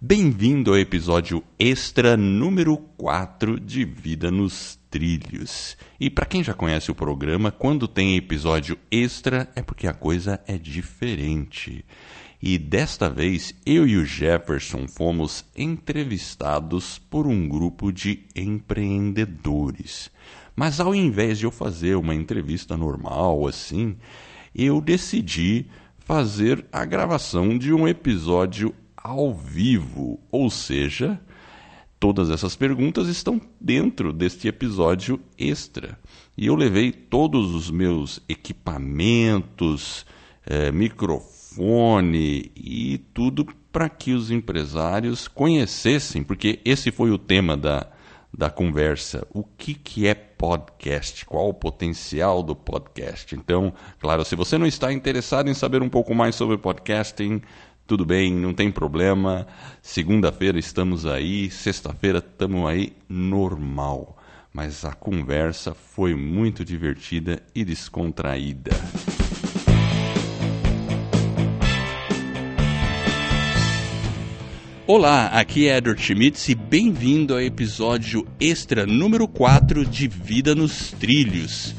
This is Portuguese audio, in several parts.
Bem-vindo ao episódio extra número 4 de Vida nos Trilhos. E para quem já conhece o programa, quando tem episódio extra é porque a coisa é diferente. E desta vez eu e o Jefferson fomos entrevistados por um grupo de empreendedores. Mas ao invés de eu fazer uma entrevista normal assim, eu decidi fazer a gravação de um episódio ao vivo, ou seja, todas essas perguntas estão dentro deste episódio extra. E eu levei todos os meus equipamentos, eh, microfone e tudo para que os empresários conhecessem, porque esse foi o tema da, da conversa. O que, que é podcast? Qual o potencial do podcast? Então, claro, se você não está interessado em saber um pouco mais sobre podcasting, tudo bem, não tem problema. Segunda-feira estamos aí, sexta-feira estamos aí normal. Mas a conversa foi muito divertida e descontraída. Olá, aqui é Edward Schmitz e bem-vindo ao episódio extra número 4 de Vida nos Trilhos.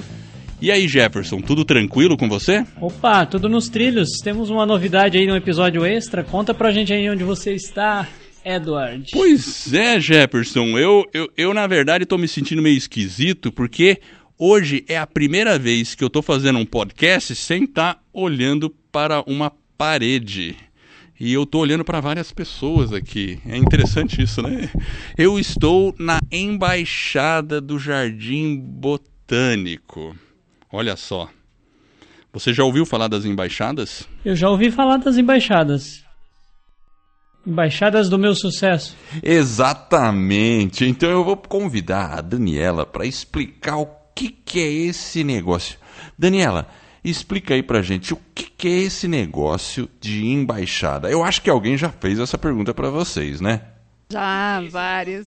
E aí, Jefferson, tudo tranquilo com você? Opa, tudo nos trilhos. Temos uma novidade aí no episódio extra. Conta pra gente aí onde você está, Edward. Pois é, Jefferson. Eu, eu, eu na verdade, tô me sentindo meio esquisito porque hoje é a primeira vez que eu tô fazendo um podcast sem estar tá olhando para uma parede. E eu estou olhando para várias pessoas aqui. É interessante isso, né? Eu estou na embaixada do Jardim Botânico. Olha só. Você já ouviu falar das embaixadas? Eu já ouvi falar das embaixadas. Embaixadas do meu sucesso. Exatamente. Então eu vou convidar a Daniela para explicar o que, que é esse negócio. Daniela, Explica aí pra gente o que, que é esse negócio de embaixada. Eu acho que alguém já fez essa pergunta para vocês, né? Já, vários.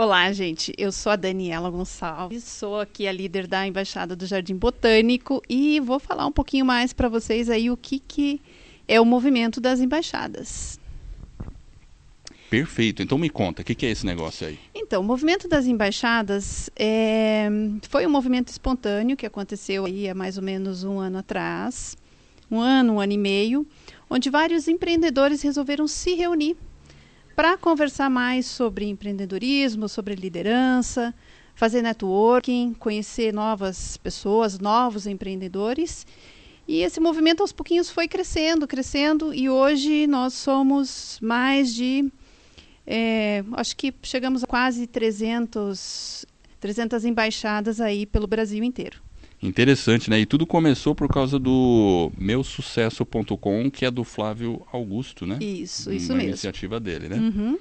Olá, gente. Eu sou a Daniela Gonçalves, sou aqui a líder da Embaixada do Jardim Botânico e vou falar um pouquinho mais para vocês aí o que, que é o movimento das embaixadas. Perfeito. Então me conta, o que, que, é esse negócio aí? Então, o movimento das embaixadas é, foi um movimento espontâneo que aconteceu aí há mais ou menos um ano atrás, um ano, um ano e meio, onde vários empreendedores resolveram se reunir para conversar mais sobre empreendedorismo, sobre liderança, fazer networking, conhecer novas pessoas, novos empreendedores. E esse movimento aos pouquinhos foi crescendo, crescendo, e hoje nós somos mais de é, acho que chegamos a quase 300, 300 embaixadas aí pelo Brasil inteiro. Interessante, né? E tudo começou por causa do meusucesso.com, que é do Flávio Augusto, né? Isso, isso Uma mesmo. iniciativa dele, né? Uhum.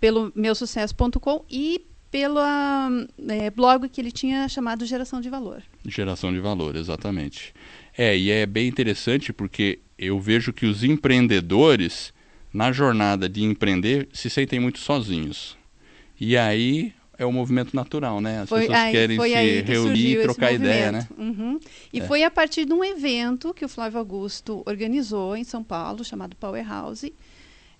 Pelo meusucesso.com e pelo é, blog que ele tinha chamado Geração de Valor. Geração de Valor, exatamente. É, e é bem interessante porque eu vejo que os empreendedores na jornada de empreender, se sentem muito sozinhos. E aí é o movimento natural, né? As foi pessoas aí, querem se reunir e trocar ideia, né? Uhum. E é. foi a partir de um evento que o Flávio Augusto organizou em São Paulo, chamado Powerhouse,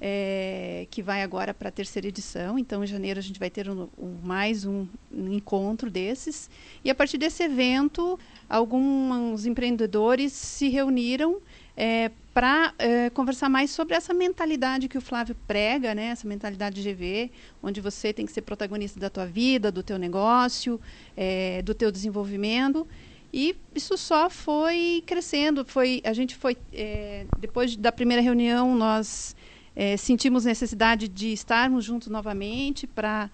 é, que vai agora para a terceira edição. Então, em janeiro, a gente vai ter um, um, mais um, um encontro desses. E a partir desse evento, alguns empreendedores se reuniram é, para é, conversar mais sobre essa mentalidade que o Flávio prega, né? Essa mentalidade GV, onde você tem que ser protagonista da tua vida, do teu negócio, é, do teu desenvolvimento. E isso só foi crescendo. Foi, a gente foi é, depois da primeira reunião nós é, sentimos necessidade de estarmos juntos novamente para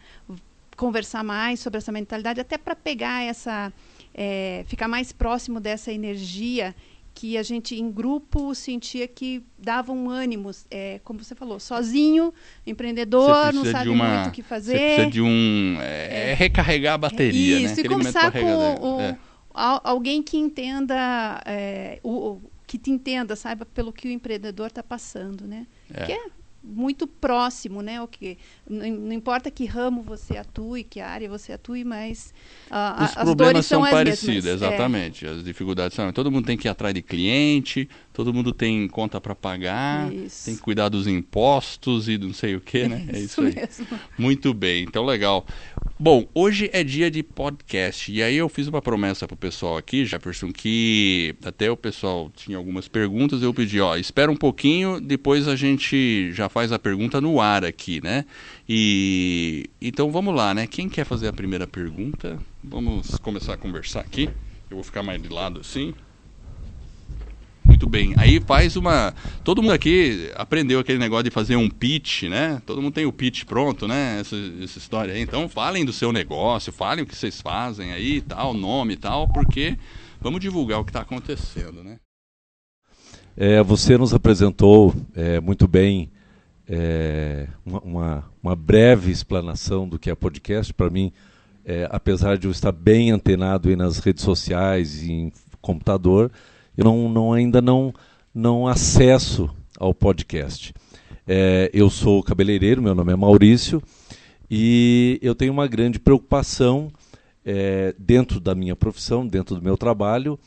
conversar mais sobre essa mentalidade, até para pegar essa, é, ficar mais próximo dessa energia que a gente em grupo sentia que dava um ânimo, é, como você falou, sozinho, empreendedor, não sabe uma, muito o que fazer. Você precisa de um é, é, recarregar a bateria, isso, né? e conversar com o, é. alguém que entenda é, o, que te entenda, saiba pelo que o empreendedor está passando, né? Que é muito próximo, né? O que não, não importa que ramo você atue, que área você atue, mas uh, os as problemas são, são parecidos, exatamente. É. As dificuldades são. Todo mundo tem que ir atrás de cliente, todo mundo tem conta para pagar, isso. tem que cuidar dos impostos e não sei o que, né? É isso, é isso aí. Mesmo. Muito bem, então legal. Bom, hoje é dia de podcast e aí eu fiz uma promessa pro pessoal aqui, Jefferson, que até o pessoal tinha algumas perguntas, eu pedi, ó, espera um pouquinho, depois a gente já faz a pergunta no ar aqui, né? E então vamos lá, né? Quem quer fazer a primeira pergunta? Vamos começar a conversar aqui. Eu vou ficar mais de lado assim. Muito bem. Aí faz uma. Todo mundo aqui aprendeu aquele negócio de fazer um pitch, né? Todo mundo tem o pitch pronto, né? Essa, essa história aí. Então falem do seu negócio, falem o que vocês fazem aí, tal, nome e tal, porque vamos divulgar o que está acontecendo, né? É, você nos apresentou é, muito bem é, uma, uma, uma, breve explanação do que é podcast. Para mim, é, apesar de eu estar bem antenado nas redes sociais e em computador, eu não, não, ainda não, não acesso ao podcast. É, eu sou cabeleireiro, meu nome é Maurício, e eu tenho uma grande preocupação é, dentro da minha profissão, dentro do meu trabalho,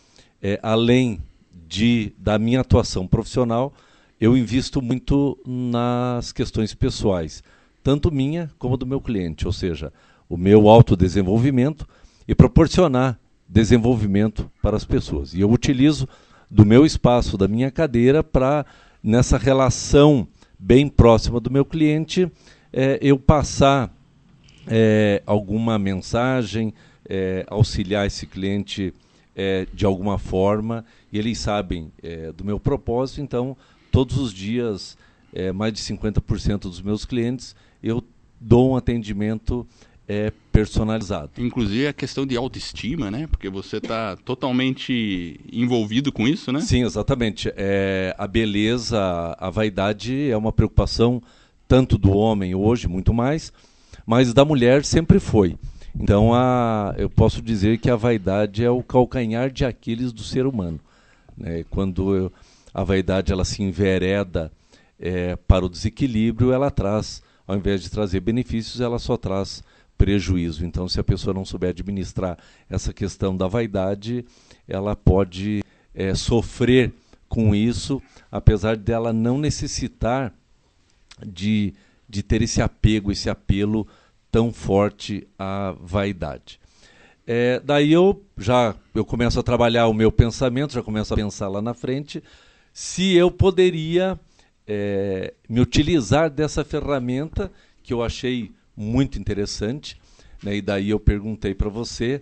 é, além de da minha atuação profissional, eu invisto muito nas questões pessoais, tanto minha como do meu cliente, ou seja, o meu autodesenvolvimento e proporcionar desenvolvimento para as pessoas. E eu utilizo do meu espaço, da minha cadeira, para, nessa relação bem próxima do meu cliente, é, eu passar é, alguma mensagem, é, auxiliar esse cliente é, de alguma forma, e eles sabem é, do meu propósito, então, todos os dias, é, mais de 50% dos meus clientes, eu dou um atendimento é, personalizado. Inclusive a questão de autoestima, né? Porque você está totalmente envolvido com isso, né? Sim, exatamente. É, a beleza, a vaidade é uma preocupação tanto do homem hoje, muito mais, mas da mulher sempre foi. Então a, eu posso dizer que a vaidade é o calcanhar de Aquiles do ser humano. Né? Quando eu, a vaidade ela se envereda é, para o desequilíbrio, ela traz, ao invés de trazer benefícios, ela só traz prejuízo. Então, se a pessoa não souber administrar essa questão da vaidade, ela pode é, sofrer com isso, apesar dela não necessitar de, de ter esse apego, esse apelo tão forte à vaidade. É, daí eu já eu começo a trabalhar o meu pensamento, já começo a pensar lá na frente, se eu poderia é, me utilizar dessa ferramenta que eu achei muito interessante. Né? E daí eu perguntei para você,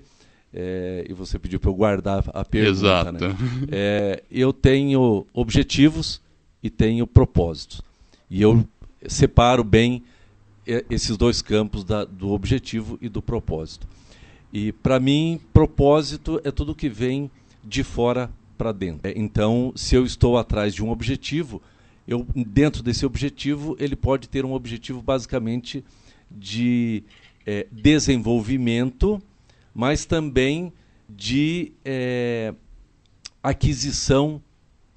é, e você pediu para eu guardar a pergunta. Exato. Né? É, eu tenho objetivos e tenho propósitos. E eu separo bem esses dois campos da, do objetivo e do propósito. E para mim, propósito é tudo que vem de fora para dentro. Então, se eu estou atrás de um objetivo, eu dentro desse objetivo, ele pode ter um objetivo basicamente de é, desenvolvimento, mas também de é, aquisição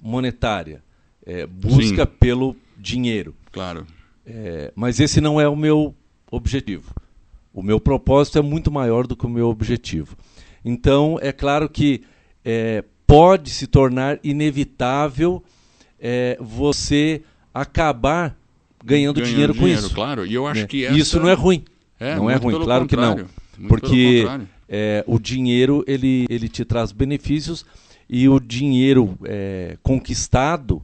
monetária, é, busca Sim. pelo dinheiro. Claro. Mas esse não é o meu objetivo. O meu propósito é muito maior do que o meu objetivo. Então, é claro que pode se tornar inevitável você acabar ganhando, ganhando dinheiro, dinheiro, com isso. Claro, e eu acho né? que essa... isso não é ruim. É, não é ruim, claro que não. Porque é, o dinheiro ele, ele te traz benefícios e o dinheiro é, conquistado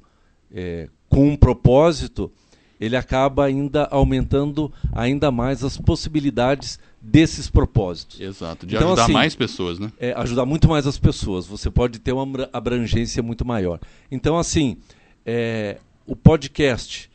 é, com um propósito ele acaba ainda aumentando ainda mais as possibilidades desses propósitos. Exato, de então, ajudar assim, mais pessoas, né? É, ajudar muito mais as pessoas. Você pode ter uma abrangência muito maior. Então, assim, é, o podcast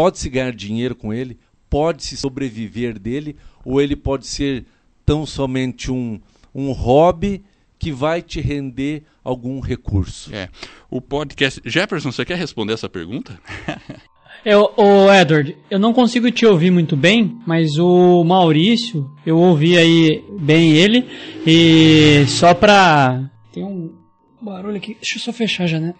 pode-se ganhar dinheiro com ele, pode-se sobreviver dele, ou ele pode ser tão somente um, um hobby que vai te render algum recurso. É. O podcast. Jefferson, você quer responder essa pergunta? Eu, o Edward, eu não consigo te ouvir muito bem, mas o Maurício, eu ouvi aí bem ele. E só pra. Tem um barulho aqui. Deixa eu só fechar a janela.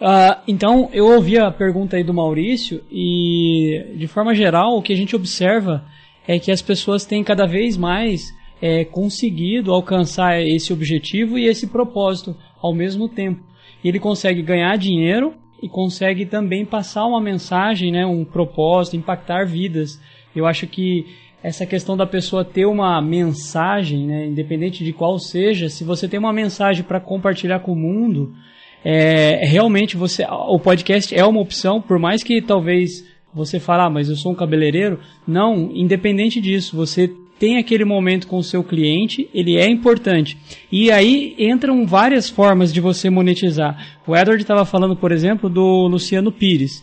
Uh, então, eu ouvi a pergunta aí do Maurício e, de forma geral, o que a gente observa é que as pessoas têm cada vez mais é, conseguido alcançar esse objetivo e esse propósito ao mesmo tempo. Ele consegue ganhar dinheiro e consegue também passar uma mensagem, né, um propósito, impactar vidas. Eu acho que essa questão da pessoa ter uma mensagem, né, independente de qual seja, se você tem uma mensagem para compartilhar com o mundo, é, realmente você, o podcast é uma opção, por mais que talvez você fale, ah, mas eu sou um cabeleireiro. Não, independente disso, você tem aquele momento com o seu cliente, ele é importante. E aí entram várias formas de você monetizar. O Edward estava falando, por exemplo, do Luciano Pires.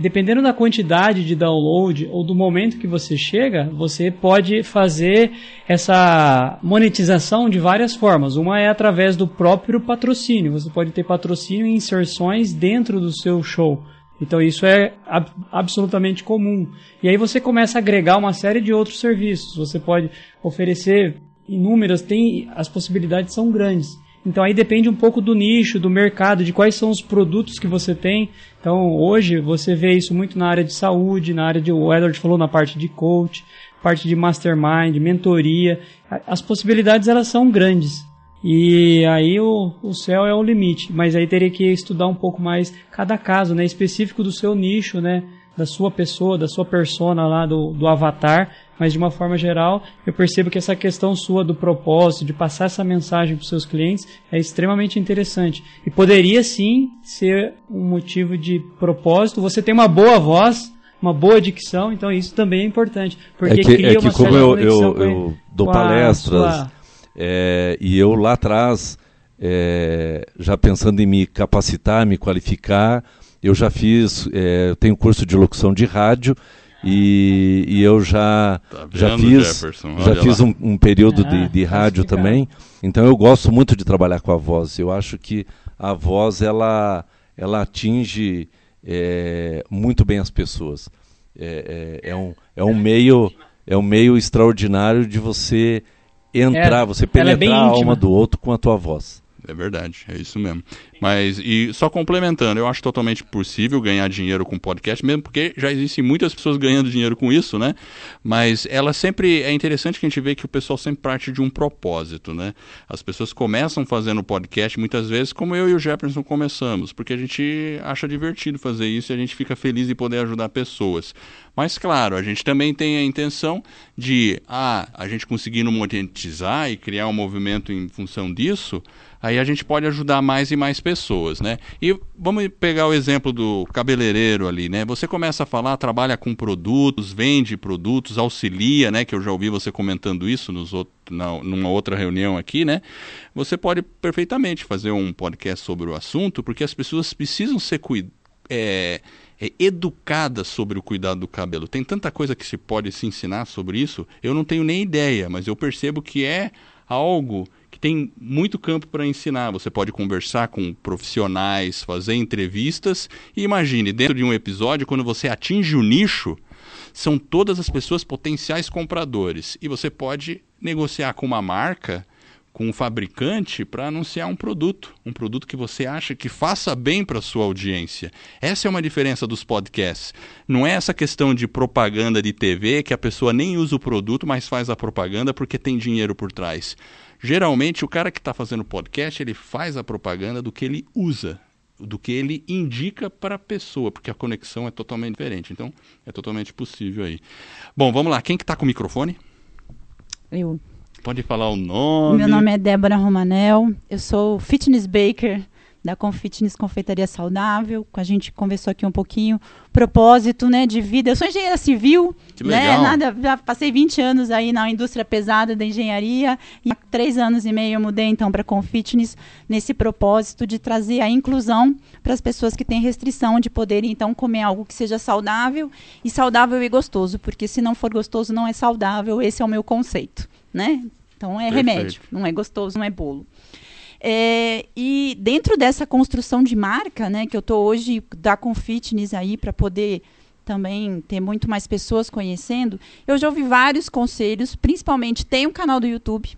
Dependendo da quantidade de download ou do momento que você chega, você pode fazer essa monetização de várias formas. Uma é através do próprio patrocínio. Você pode ter patrocínio e inserções dentro do seu show. Então isso é ab absolutamente comum. E aí você começa a agregar uma série de outros serviços. Você pode oferecer inúmeras, tem as possibilidades são grandes. Então aí depende um pouco do nicho, do mercado, de quais são os produtos que você tem. Então hoje você vê isso muito na área de saúde, na área de o Edward falou na parte de coach, parte de mastermind, mentoria. As possibilidades elas são grandes. E aí o, o céu é o limite, mas aí teria que estudar um pouco mais cada caso, né, específico do seu nicho, né, da sua pessoa, da sua persona lá do, do avatar, mas de uma forma geral, eu percebo que essa questão sua do propósito, de passar essa mensagem para os seus clientes, é extremamente interessante. E poderia sim ser um motivo de propósito. Você tem uma boa voz, uma boa dicção, então isso também é importante. Porque é que, cria é que uma como eu, eu, eu dou palestras, é, e eu lá atrás, é, já pensando em me capacitar, me qualificar, eu já fiz, é, eu tenho curso de locução de rádio e, e eu já Tá vendo, já fiz Jefferson? já fiz um, um período Ah, de, de tá rádio também. Então eu gosto muito de trabalhar com a voz. Eu acho que a voz ela ela atinge é, muito bem as pessoas. É, é, é um é um meio é um meio extraordinário de você entrar É, você ela é penetrar a alma do outro com a tua voz É verdade, é isso mesmo. Mas, e só complementando, eu acho totalmente possível ganhar dinheiro com podcast, mesmo porque já existem muitas pessoas ganhando dinheiro com isso, né? Mas ela sempre, é interessante que a gente vê que o pessoal sempre parte de um propósito, né? As pessoas começam fazendo podcast, muitas vezes, como eu e o Jefferson começamos, porque a gente acha divertido fazer isso e a gente fica feliz em poder ajudar pessoas. Mas, claro, a gente também tem a intenção de, ah, a gente conseguindo monetizar e criar um movimento em função disso, aí a gente pode ajudar mais e mais pessoas, né? E vamos pegar o exemplo do cabeleireiro ali, né? Você começa a falar, trabalha com produtos, vende produtos, auxilia, né? Que eu já ouvi você comentando isso nos outros, na, numa outra reunião aqui, né? Você pode perfeitamente fazer um podcast sobre o assunto, porque as pessoas precisam ser. É, é, educada sobre o cuidado do cabelo. Tem tanta coisa que se pode se ensinar sobre isso, eu não tenho nem ideia, mas eu percebo que é algo tem muito campo para ensinar. Você pode conversar com profissionais, fazer entrevistas e imagine, dentro de um episódio, quando você atinge o nicho, são todas as pessoas potenciais compradores e você pode negociar com uma marca com um fabricante para anunciar um produto, um produto que você acha que faça bem para sua audiência. Essa é uma diferença dos podcasts. Não é essa questão de propaganda de TV que a pessoa nem usa o produto, mas faz a propaganda porque tem dinheiro por trás. Geralmente o cara que está fazendo podcast ele faz a propaganda do que ele usa, do que ele indica para a pessoa, porque a conexão é totalmente diferente. Então é totalmente possível aí. Bom, vamos lá. Quem que está com o microfone? Eu. Pode falar o nome. Meu nome é Débora Romanel, eu sou fitness baker da Confitness Confeitaria Saudável. A gente conversou aqui um pouquinho propósito, né, de vida. Eu sou engenheira civil, Que né? legal. Nada, já passei 20 anos aí na indústria pesada da engenharia e há três anos e meio eu mudei então para Confitness nesse propósito de trazer a inclusão para as pessoas que têm restrição de poderem então comer algo que seja saudável e saudável e gostoso, porque se não for gostoso não é saudável. Esse é o meu conceito, né? Então é Perfeito. remédio, não é gostoso, não é bolo. É, e dentro dessa construção de marca, né, que eu estou hoje da Confitness aí para poder também ter muito mais pessoas conhecendo, eu já ouvi vários conselhos, principalmente tem um canal do YouTube.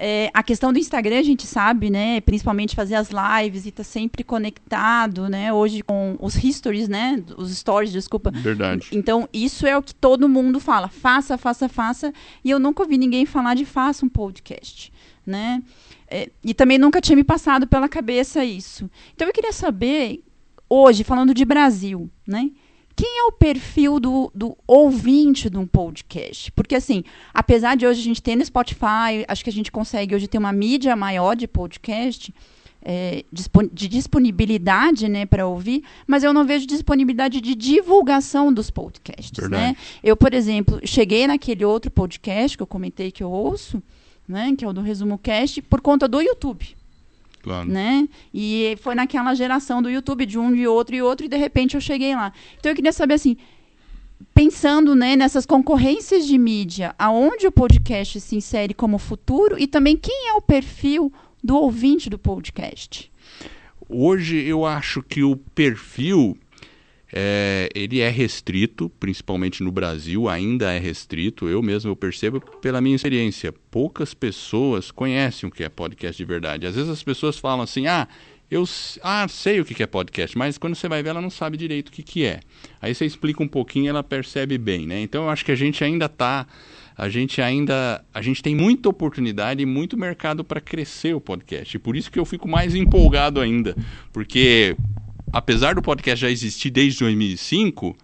É, a questão do Instagram, a gente sabe, né? Principalmente fazer as lives e estar tá sempre conectado, né? Hoje com os histories, né? Os stories, desculpa. Verdade. Então, isso é o que todo mundo fala. Faça, faça, faça. E eu nunca ouvi ninguém falar de faça um podcast, né? É, e também nunca tinha me passado pela cabeça isso. Então, eu queria saber, hoje, falando de Brasil, né? quem é o perfil do, do ouvinte de um podcast? Porque, assim, apesar de hoje a gente ter no Spotify, acho que a gente consegue hoje ter uma mídia maior de podcast, é, de disponibilidade né, para ouvir, mas eu não vejo disponibilidade de divulgação dos podcasts. Né? Eu, por exemplo, cheguei naquele outro podcast que eu comentei que eu ouço, né, que é o do Resumo Cast, por conta do YouTube. Claro. Né? E foi naquela geração do YouTube, de um, de outro e outro, e de repente eu cheguei lá. Então eu queria saber assim, pensando né, nessas concorrências de mídia, aonde o podcast se insere como futuro e também quem é o perfil do ouvinte do podcast? Hoje eu acho que o perfil é, ele é restrito, principalmente no Brasil, ainda é restrito. Eu mesmo eu percebo pela minha experiência. Poucas pessoas conhecem o que é podcast de verdade. Às vezes as pessoas falam assim: ah, eu ah, sei o que é podcast, mas quando você vai ver, ela não sabe direito o que, que é. Aí você explica um pouquinho ela percebe bem, né? Então eu acho que a gente ainda está. A gente ainda. A gente tem muita oportunidade e muito mercado para crescer o podcast. E por isso que eu fico mais empolgado ainda. Porque apesar do podcast já existir desde 2005,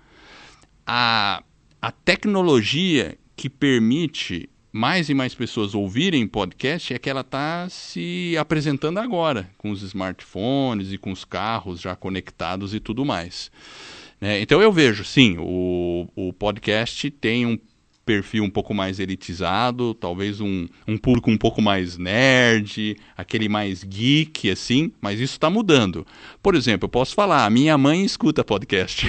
a, a tecnologia que permite mais e mais pessoas ouvirem podcast é que ela está se apresentando agora, com os smartphones e com os carros já conectados e tudo mais. Né? Então eu vejo, sim, o, o podcast tem um perfil um pouco mais elitizado, talvez um, um público um pouco mais nerd, aquele mais geek, assim, mas isso está mudando. Por exemplo, eu posso falar, minha mãe escuta podcast.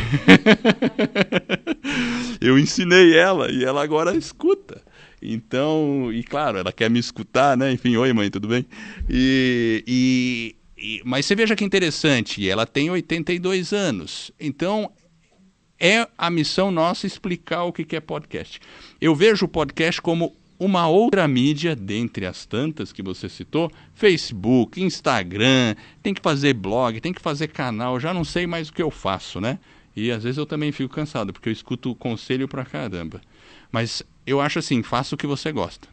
eu ensinei ela e ela agora escuta. Então, e claro, ela quer me escutar, né? Enfim, oi mãe, tudo bem? E, e, e, mas você veja que interessante, ela tem 82 anos. Então, é a missão nossa explicar o que é podcast. Eu vejo o podcast como uma outra mídia, dentre as tantas que você citou, Facebook, Instagram, tem que fazer blog, tem que fazer canal, já não sei mais o que eu faço, né? E às vezes eu também fico cansado, porque eu escuto conselho pra caramba. Mas eu acho assim, faça o que você gosta.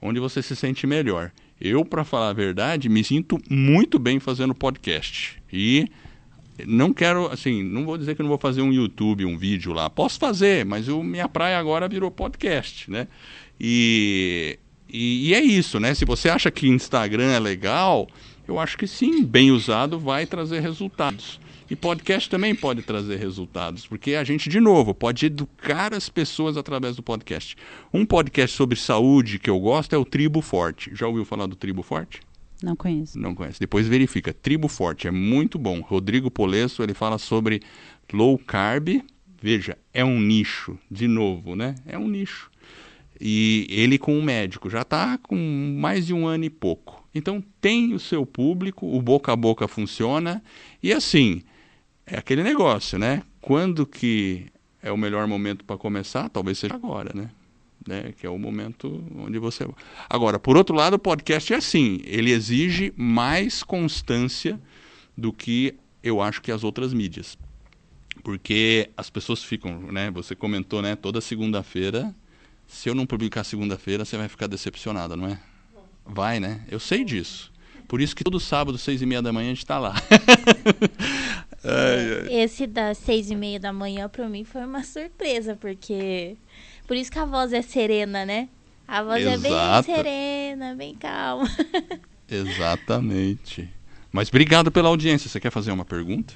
Onde você se sente melhor. Eu, para falar a verdade, me sinto muito bem fazendo podcast. E não quero, assim, não vou dizer que não vou fazer um YouTube, um vídeo lá. Posso fazer, mas o minha praia agora virou podcast, né? E, e, e, é isso, né? Se você acha que Instagram é legal, eu acho que sim, bem usado vai trazer resultados. E podcast também pode trazer resultados, porque a gente, de novo, pode educar as pessoas através do podcast. Um podcast sobre saúde que eu gosto é o Tribo Forte. Já ouviu falar do Tribo Forte? Não conheço. Não conhece. Depois verifica. Tribo Forte é muito bom. Rodrigo Polesso, ele fala sobre low carb. Veja, é um nicho, de novo, né? É um nicho. E ele com um médico já está com mais de um ano e pouco. Então tem o seu público, o boca a boca funciona. E assim, é aquele negócio, né? Quando que é o melhor momento para começar? Talvez seja agora, né? Né, que é o momento onde você. Agora, por outro lado, o podcast é assim, ele exige mais constância do que eu acho que as outras mídias. Porque as pessoas ficam, né, você comentou, né, toda segunda-feira, se eu não publicar segunda-feira, você vai ficar decepcionada, não é? Vai, né? Eu sei disso. Por isso que todo sábado, seis e meia da manhã, a gente está lá. ai, ai. Esse das seis e meia da manhã, para mim, foi uma surpresa, porque por isso que a voz é serena, né? A voz Exato. é bem serena, bem calma. Exatamente. Mas obrigado pela audiência. Você quer fazer uma pergunta?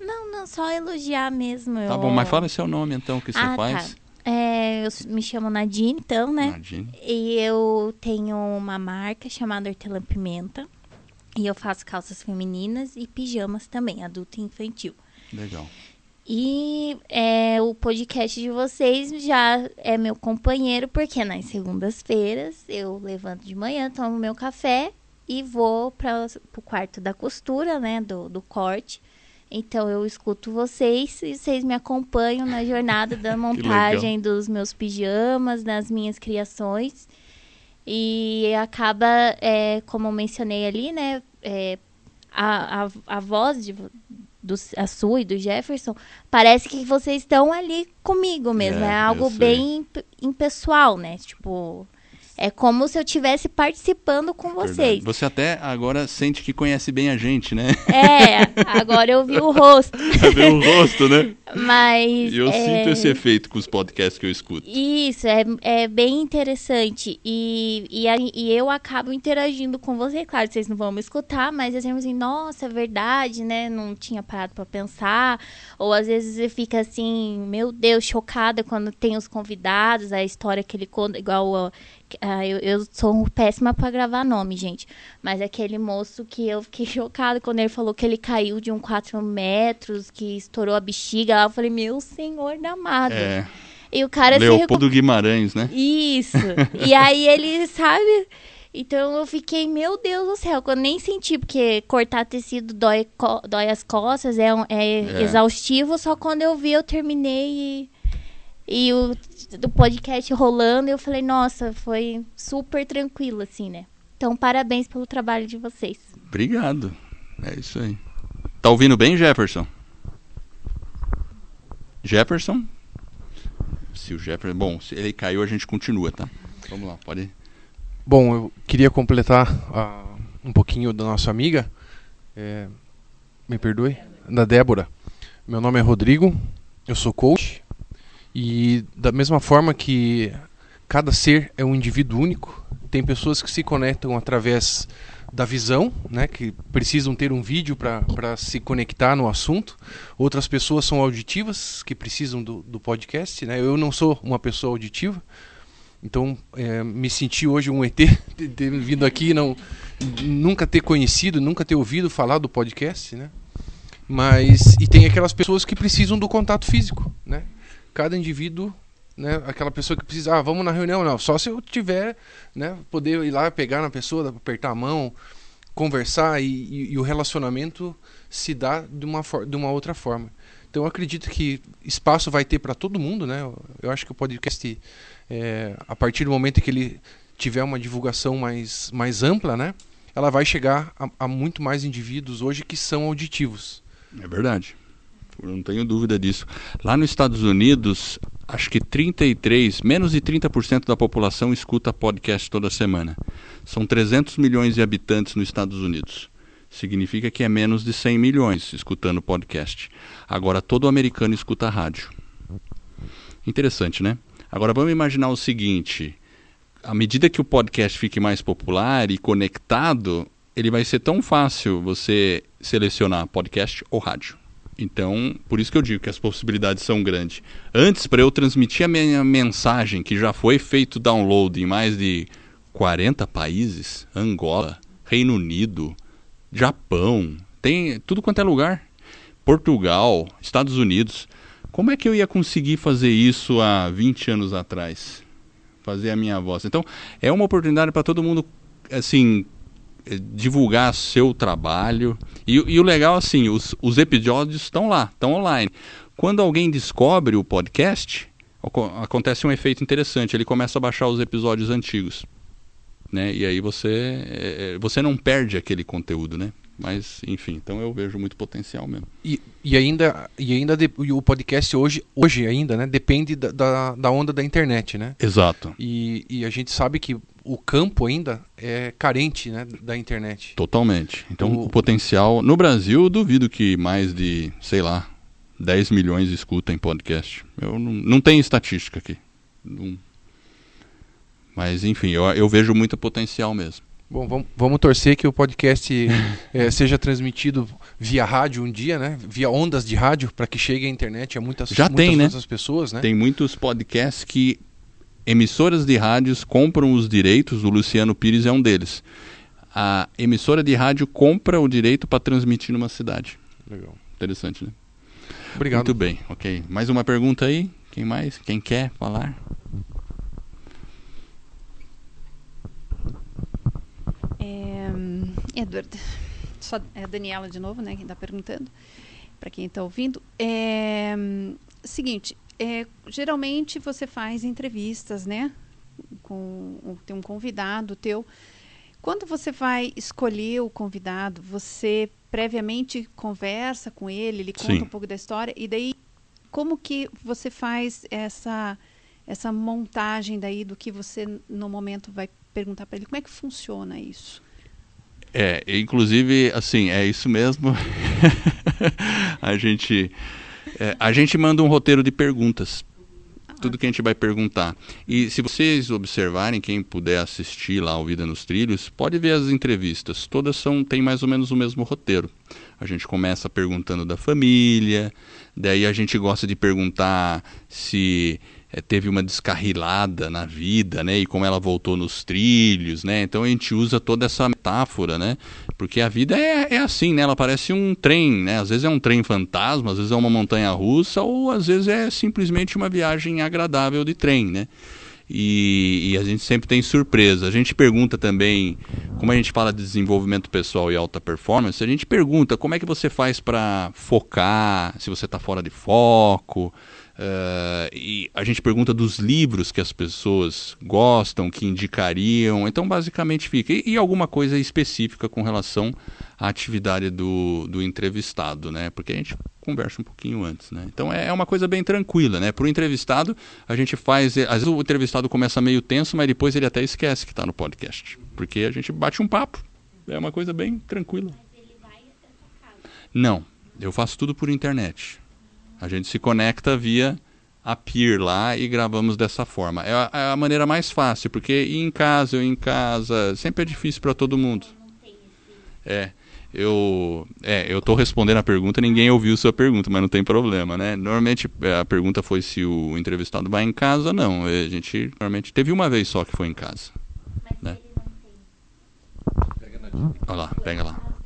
Não, não, só elogiar mesmo. Tá eu... bom, mas fala seu nome então, o que você ah, tá. faz. Tá. É, eu me chamo Nadine, então, né? Nadine. E eu tenho uma marca chamada Hortelã Pimenta. E eu faço calças femininas e pijamas também, adulto e infantil. Legal. E é, o podcast de vocês já é meu companheiro, porque nas segundas-feiras eu levanto de manhã, tomo meu café e vou para o quarto da costura, né? Do, do corte. Então eu escuto vocês e vocês me acompanham na jornada da montagem dos meus pijamas, das minhas criações. E acaba, é, como eu mencionei ali, né? é, a, a, a voz de, do, a sua e do Jefferson, parece que vocês estão ali comigo mesmo. É, É, algo bem imp- impessoal, né? Tipo, é como se eu estivesse participando com vocês. Verdade. Você até agora sente que conhece bem a gente, né? É, agora eu vi o rosto. Ver o rosto, né? Mas. E eu é, sinto esse efeito com os podcasts que eu escuto. Isso, é, é bem interessante. E, e, a- e eu acabo interagindo com vocês. Claro, vocês não vão me escutar, mas às vezes assim, nossa, é verdade, né? Não tinha parado pra pensar. Ou às vezes você fica assim, meu Deus, chocada quando tem os convidados, a história que ele conta, igual. ó, ah, eu, eu sou péssima pra gravar nome, gente. Mas aquele moço que eu fiquei chocada quando ele falou que ele caiu de um 4 metros, que estourou a bexiga. Eu falei, meu senhor amado. É, E o cara se recu- Leopoldo Guimarães, né? Isso. e aí ele, sabe? Então eu fiquei, meu Deus do céu, eu nem senti, porque cortar tecido dói, dói as costas, é, um- é É. exaustivo, só quando eu vi eu terminei e, e o do podcast rolando, eu falei, nossa, foi super tranquilo, assim, né? Então, parabéns pelo trabalho de vocês. Obrigado. É isso aí. Tá ouvindo bem, Jefferson? Jefferson? Se o Jefferson. Bom, se ele caiu, a gente continua, tá? Vamos lá, pode ir. Bom, eu queria completar ah, um pouquinho da nossa amiga. É, me perdoe? Da Débora. Meu nome é Rodrigo, eu sou coach. E da mesma forma que cada ser é um indivíduo único, tem pessoas que se conectam através da visão, né, que precisam ter um vídeo para se conectar no assunto. Outras pessoas são auditivas, que precisam do, do podcast. Né? Eu não sou uma pessoa auditiva, então, é, me senti hoje um ET, ter vindo aqui não nunca ter conhecido, nunca ter ouvido falar do podcast, né? Mas e tem aquelas pessoas que precisam do contato físico, né? Cada indivíduo, né? Aquela pessoa que precisa, ah, vamos na reunião, não, só se eu tiver, né? Poder ir lá pegar na pessoa, apertar a mão, conversar e, e- e o relacionamento se dá de uma de uma outra forma. Então, eu acredito que espaço vai ter para todo mundo, né? Eu- Eu acho que o podcast é, a partir do momento que ele tiver uma divulgação mais, mais ampla, né, ela vai chegar a, a muito mais indivíduos hoje que são auditivos. É verdade. Não tenho dúvida disso. Lá nos Estados Unidos, acho que 33, menos de 30% da população escuta podcast toda semana. São 300 milhões de habitantes nos Estados Unidos. Significa que é menos de 100 milhões escutando podcast. Agora todo americano escuta rádio. Interessante, né? Agora vamos imaginar o seguinte: à medida que o podcast fique mais popular e conectado, ele vai ser tão fácil você selecionar podcast ou rádio. Então, por isso que eu digo que as possibilidades são grandes. Antes, para eu transmitir a minha mensagem, que já foi feito download em mais de 40 países Angola, Reino Unido, Japão, tem tudo quanto é lugar. Portugal, Estados Unidos. Como é que eu ia conseguir fazer isso há 20 anos atrás? Fazer a minha voz. Então, é uma oportunidade para todo mundo, assim, divulgar seu trabalho. E, e o legal, assim, os, os episódios estão lá, estão online. Quando alguém descobre o podcast, acontece um efeito interessante. Ele começa a baixar os episódios antigos. Né? E aí você, eh, eh, você não perde aquele conteúdo, né? Mas, enfim, então eu vejo muito potencial mesmo. E, e ainda, e ainda de- e o podcast hoje, hoje ainda, né, depende da, da, da onda da internet, né? Exato. E, e a gente sabe que o campo ainda é carente, né, da internet. Totalmente. Então, O- o potencial. No Brasil, eu duvido que mais de, sei lá, 10 milhões escutem podcast. Eu não, não tenho estatística aqui. Não- Mas, enfim, eu, eu vejo muito potencial mesmo. Bom, vamos, vamos torcer que o podcast eh, seja transmitido via rádio um dia, né? Via ondas de rádio, para que chegue à internet a muitas, Já muitas tem, né? pessoas, né? Tem muitos podcasts que emissoras de rádios compram os direitos, o Luciano Pires é um deles. A emissora de rádio compra o direito para transmitir numa cidade. Legal. Interessante, né? Obrigado. Muito bem, ok. Mais uma pergunta aí? Quem mais? Quem quer falar? É, Edward, só é a Daniela de novo, né, quem está perguntando, para quem está ouvindo. É, seguinte, é, geralmente você faz entrevistas, né? com tem um convidado teu. Quando você vai escolher o convidado, você previamente conversa com ele, ele conta Sim. um pouco da história e daí como que você faz essa essa montagem daí do que você no momento vai perguntar para ele? Como é que funciona isso? É, inclusive, assim, é isso mesmo. a gente é, a gente manda um roteiro de perguntas. Tudo que a gente vai perguntar. E se vocês observarem, quem puder assistir lá o Vida nos Trilhos, pode ver as entrevistas. Todas são têm mais ou menos o mesmo roteiro. A gente começa perguntando da família, daí a gente gosta de perguntar se é, teve uma descarrilada na vida, né? E como ela voltou nos trilhos, né? Então a gente usa toda essa metáfora, né? Porque a vida é, é assim, né? Ela parece um trem, né? Às vezes é um trem fantasma, às vezes é uma montanha russa, ou às vezes é simplesmente uma viagem agradável de trem, né? E, e, a gente sempre tem surpresa. A gente pergunta também, como a gente fala de desenvolvimento pessoal e alta performance, a gente pergunta como é que você faz para focar, se você está fora de foco. Uh, e a gente pergunta dos livros que as pessoas gostam, que indicariam. Então, basicamente fica. E, e alguma coisa específica com relação à atividade do, do entrevistado, né? Porque a gente conversa um pouquinho antes, né? Então é, é uma coisa bem tranquila, né? Para o entrevistado, a gente faz. Às vezes o entrevistado começa meio tenso, mas depois ele até esquece que está no podcast. Porque a gente bate um papo. É uma coisa bem tranquila. Não, eu faço tudo por internet. A gente se conecta via a peer lá e gravamos dessa forma. É a, é a maneira mais fácil, porque ir em casa, eu em casa, sempre é difícil para todo mundo. É, eu é, eu tô respondendo a pergunta, ninguém ouviu sua pergunta, mas não tem problema, né? Normalmente a pergunta foi se o entrevistado vai em casa, não. A gente normalmente teve uma vez só que foi em casa. Né? Olha lá, pega lá.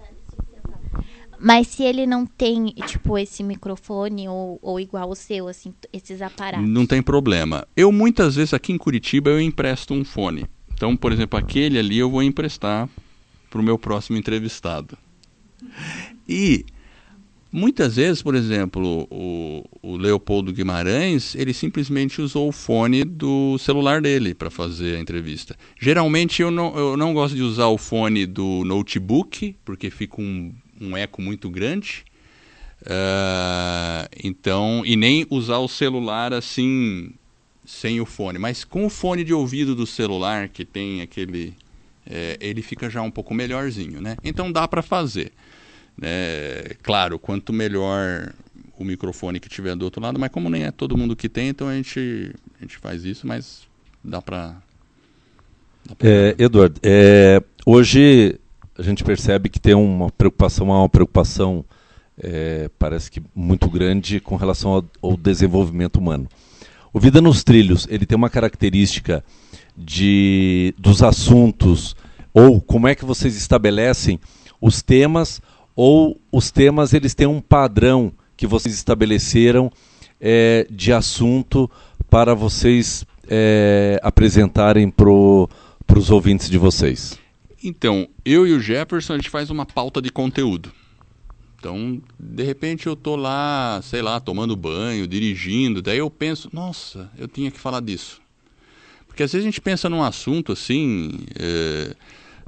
Mas se ele não tem, tipo, esse microfone ou, ou igual o seu, assim, esses aparatos. Não tem problema. Eu muitas vezes aqui em Curitiba eu empresto um fone. Então, por exemplo, aquele ali eu vou emprestar para o meu próximo entrevistado. E muitas vezes, por exemplo, o, o Leopoldo Guimarães, ele simplesmente usou o fone do celular dele para fazer a entrevista. Geralmente eu não, eu não gosto de usar o fone do notebook, porque fica um um eco muito grande. Uh, então, e nem usar o celular assim sem o fone, mas com o fone de ouvido do celular que tem aquele, é, ele fica já um pouco melhorzinho, né? Então dá para fazer. É, claro, quanto melhor o microfone que tiver do outro lado, mas como nem é todo mundo que tem, então a gente, a gente faz isso, mas dá para. É, Eduardo, é, hoje a gente percebe que tem uma preocupação, uma preocupação é, parece que muito grande com relação ao, ao, desenvolvimento humano. O Vida nos Trilhos ele tem uma característica de dos assuntos ou como é que vocês estabelecem os temas ou os temas eles têm um padrão que vocês estabeleceram é, de assunto para vocês é, apresentarem para os ouvintes de vocês. Então, eu e o Jefferson, a gente faz uma pauta de conteúdo. Então, de repente eu tô lá, sei lá, tomando banho, dirigindo, daí eu penso, nossa, eu tinha que falar disso. Porque às vezes a gente pensa num assunto assim. É,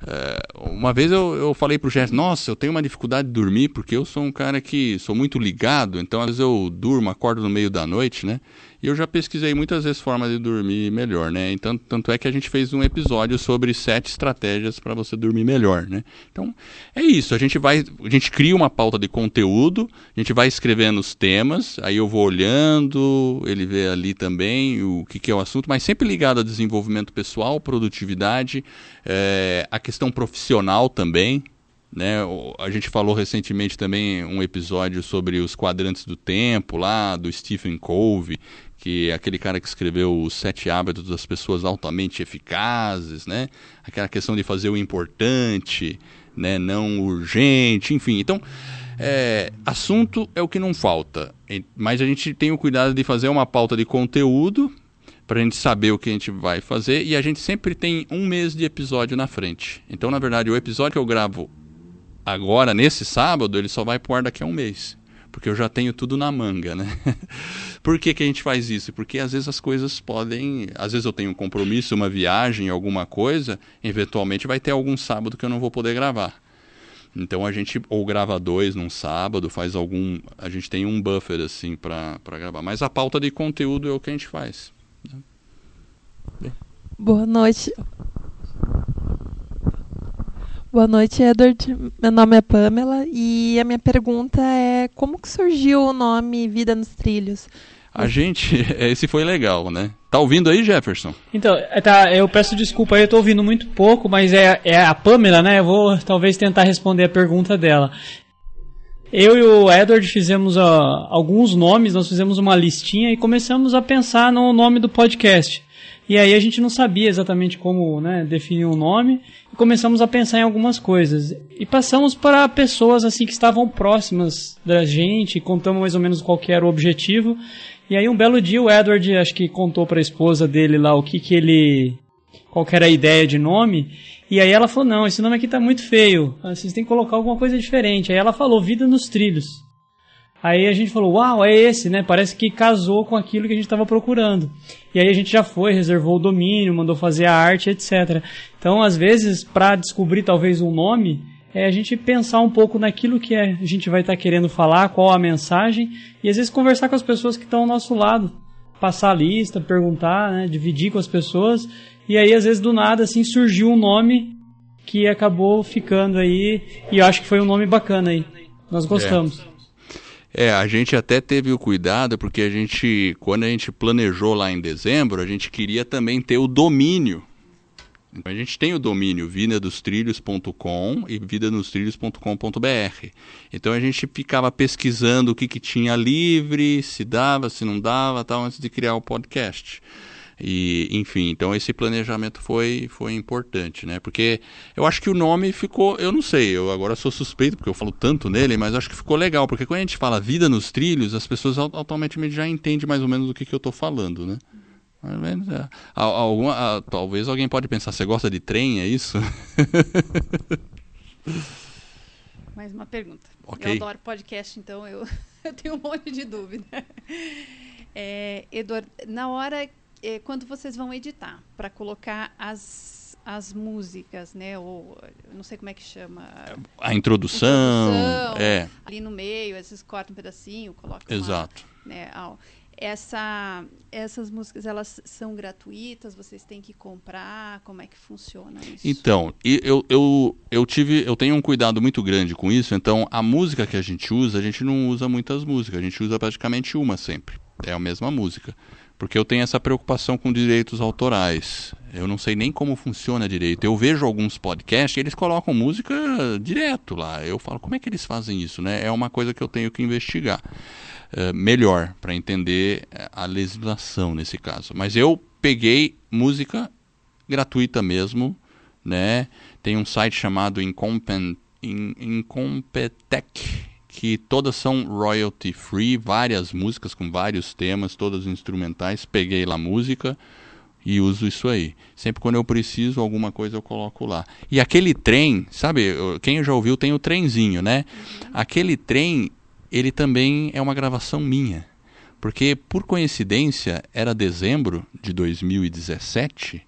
é, uma vez eu, eu falei pro Jefferson, nossa, eu tenho uma dificuldade de dormir porque eu sou um cara que sou muito ligado, então às vezes eu durmo, acordo no meio da noite, né? E eu já pesquisei muitas vezes formas de dormir melhor, né? Então, tanto é que a gente fez um episódio sobre sete estratégias para você dormir melhor, né? Então, é isso. A gente vai, a gente cria uma pauta de conteúdo, a gente vai escrevendo os temas, aí eu vou olhando, ele vê ali também o que, que é o assunto, mas sempre ligado a desenvolvimento pessoal, produtividade, é, a questão profissional também, né? A gente falou recentemente também um episódio sobre os quadrantes do tempo, lá do Stephen Covey, que é aquele cara que escreveu os sete hábitos das pessoas altamente eficazes, né? Aquela questão de fazer o importante, né? Não urgente, enfim. Então, é, assunto é o que não falta, mas a gente tem o cuidado de fazer uma pauta de conteúdo para a gente saber o que a gente vai fazer e a gente sempre tem um mês de episódio na frente. Então, na verdade, o episódio que eu gravo agora, nesse sábado, ele só vai pro ar daqui a um mês. porque eu já tenho tudo na manga, né? Por que, que a gente faz isso? Porque às vezes as coisas podem. Às vezes eu tenho um compromisso, uma viagem, alguma coisa, eventualmente vai ter algum sábado que eu não vou poder gravar. Então a gente ou grava dois num sábado, faz algum. A gente tem um buffer assim para gravar. Mas a pauta de conteúdo é o que a gente faz. Né? Boa noite. Boa noite, Edward. Meu nome é Pamela e a minha pergunta é como que surgiu o nome Vida nos Trilhos? A gente, esse foi legal, né? Tá ouvindo aí, Jefferson? Então, é, tá, eu peço desculpa aí, eu tô ouvindo muito pouco, mas é, é a Pamela, né? Eu vou talvez tentar responder a pergunta dela. Eu e o Edward fizemos uh, alguns nomes, nós fizemos uma listinha e começamos a pensar no nome do podcast. E aí a gente não sabia exatamente como né, definir um nome e começamos a pensar em algumas coisas. E passamos para pessoas assim que estavam próximas da gente, contamos mais ou menos qual era o objetivo. E aí um belo dia o Edward acho que contou para a esposa dele lá o que que ele qual que era a ideia de nome. E aí ela falou: "Não, esse nome aqui tá muito feio. Vocês têm que colocar alguma coisa diferente". Aí ela falou: "Vida nos trilhos". Aí a gente falou: "Uau, é esse, né? Parece que casou com aquilo que a gente estava procurando". E aí a gente já foi, reservou o domínio, mandou fazer a arte, etc. Então, às vezes, para descobrir talvez um nome, é a gente pensar um pouco naquilo que é, a gente vai estar tá querendo falar, qual a mensagem, e às vezes conversar com as pessoas que estão ao nosso lado. Passar a lista, perguntar, né, dividir com as pessoas, e aí às vezes do nada assim surgiu um nome que acabou ficando aí, e eu acho que foi um nome bacana aí. Nós gostamos. É. é, a gente até teve o cuidado, porque a gente, quando a gente planejou lá em dezembro, a gente queria também ter o domínio então a gente tem o domínio vidadostrilhos.com e vidanostrilhos.com.br. Então a gente ficava pesquisando o que, que tinha livre, se dava, se não dava, tal, antes de criar o podcast. E, enfim, então esse planejamento foi, foi importante, né? Porque eu acho que o nome ficou, eu não sei, eu agora sou suspeito porque eu falo tanto nele, mas acho que ficou legal, porque quando a gente fala vida nos trilhos, as pessoas automaticamente já entendem mais ou menos do que, que eu estou falando, né? Mais ou menos, é. Alguma, talvez alguém pode pensar, você gosta de trem, é isso? Mais uma pergunta. Okay. Eu adoro podcast, então eu, eu tenho um monte de dúvida. É, Eduardo, na hora, é, quando vocês vão editar, para colocar as, as músicas, né? Ou não sei como é que chama. A introdução, introdução é. ali no meio, às vezes corta um pedacinho, coloca Exato. Uma, né, essa, essas músicas elas são gratuitas? Vocês têm que comprar? Como é que funciona isso? Então, eu, eu, eu tive, eu tenho um cuidado muito grande com isso. Então, a música que a gente usa, a gente não usa muitas músicas. A gente usa praticamente uma sempre. É a mesma música, porque eu tenho essa preocupação com direitos autorais. Eu não sei nem como funciona direito. Eu vejo alguns podcasts e eles colocam música direto lá. Eu falo, como é que eles fazem isso, né? É uma coisa que eu tenho que investigar. Eh, melhor para entender eh, a legislação nesse caso. Mas eu peguei música gratuita mesmo, né? Tem um site chamado Incompetech, que todas são royalty free, várias músicas com vários temas, todas instrumentais. Peguei lá música e uso isso aí. Sempre quando eu preciso alguma coisa eu coloco lá. E aquele trem, sabe, quem já ouviu tem o trenzinho, né? Uhum. Aquele trem ele também é uma gravação minha. Porque, por coincidência, era dezembro de 2017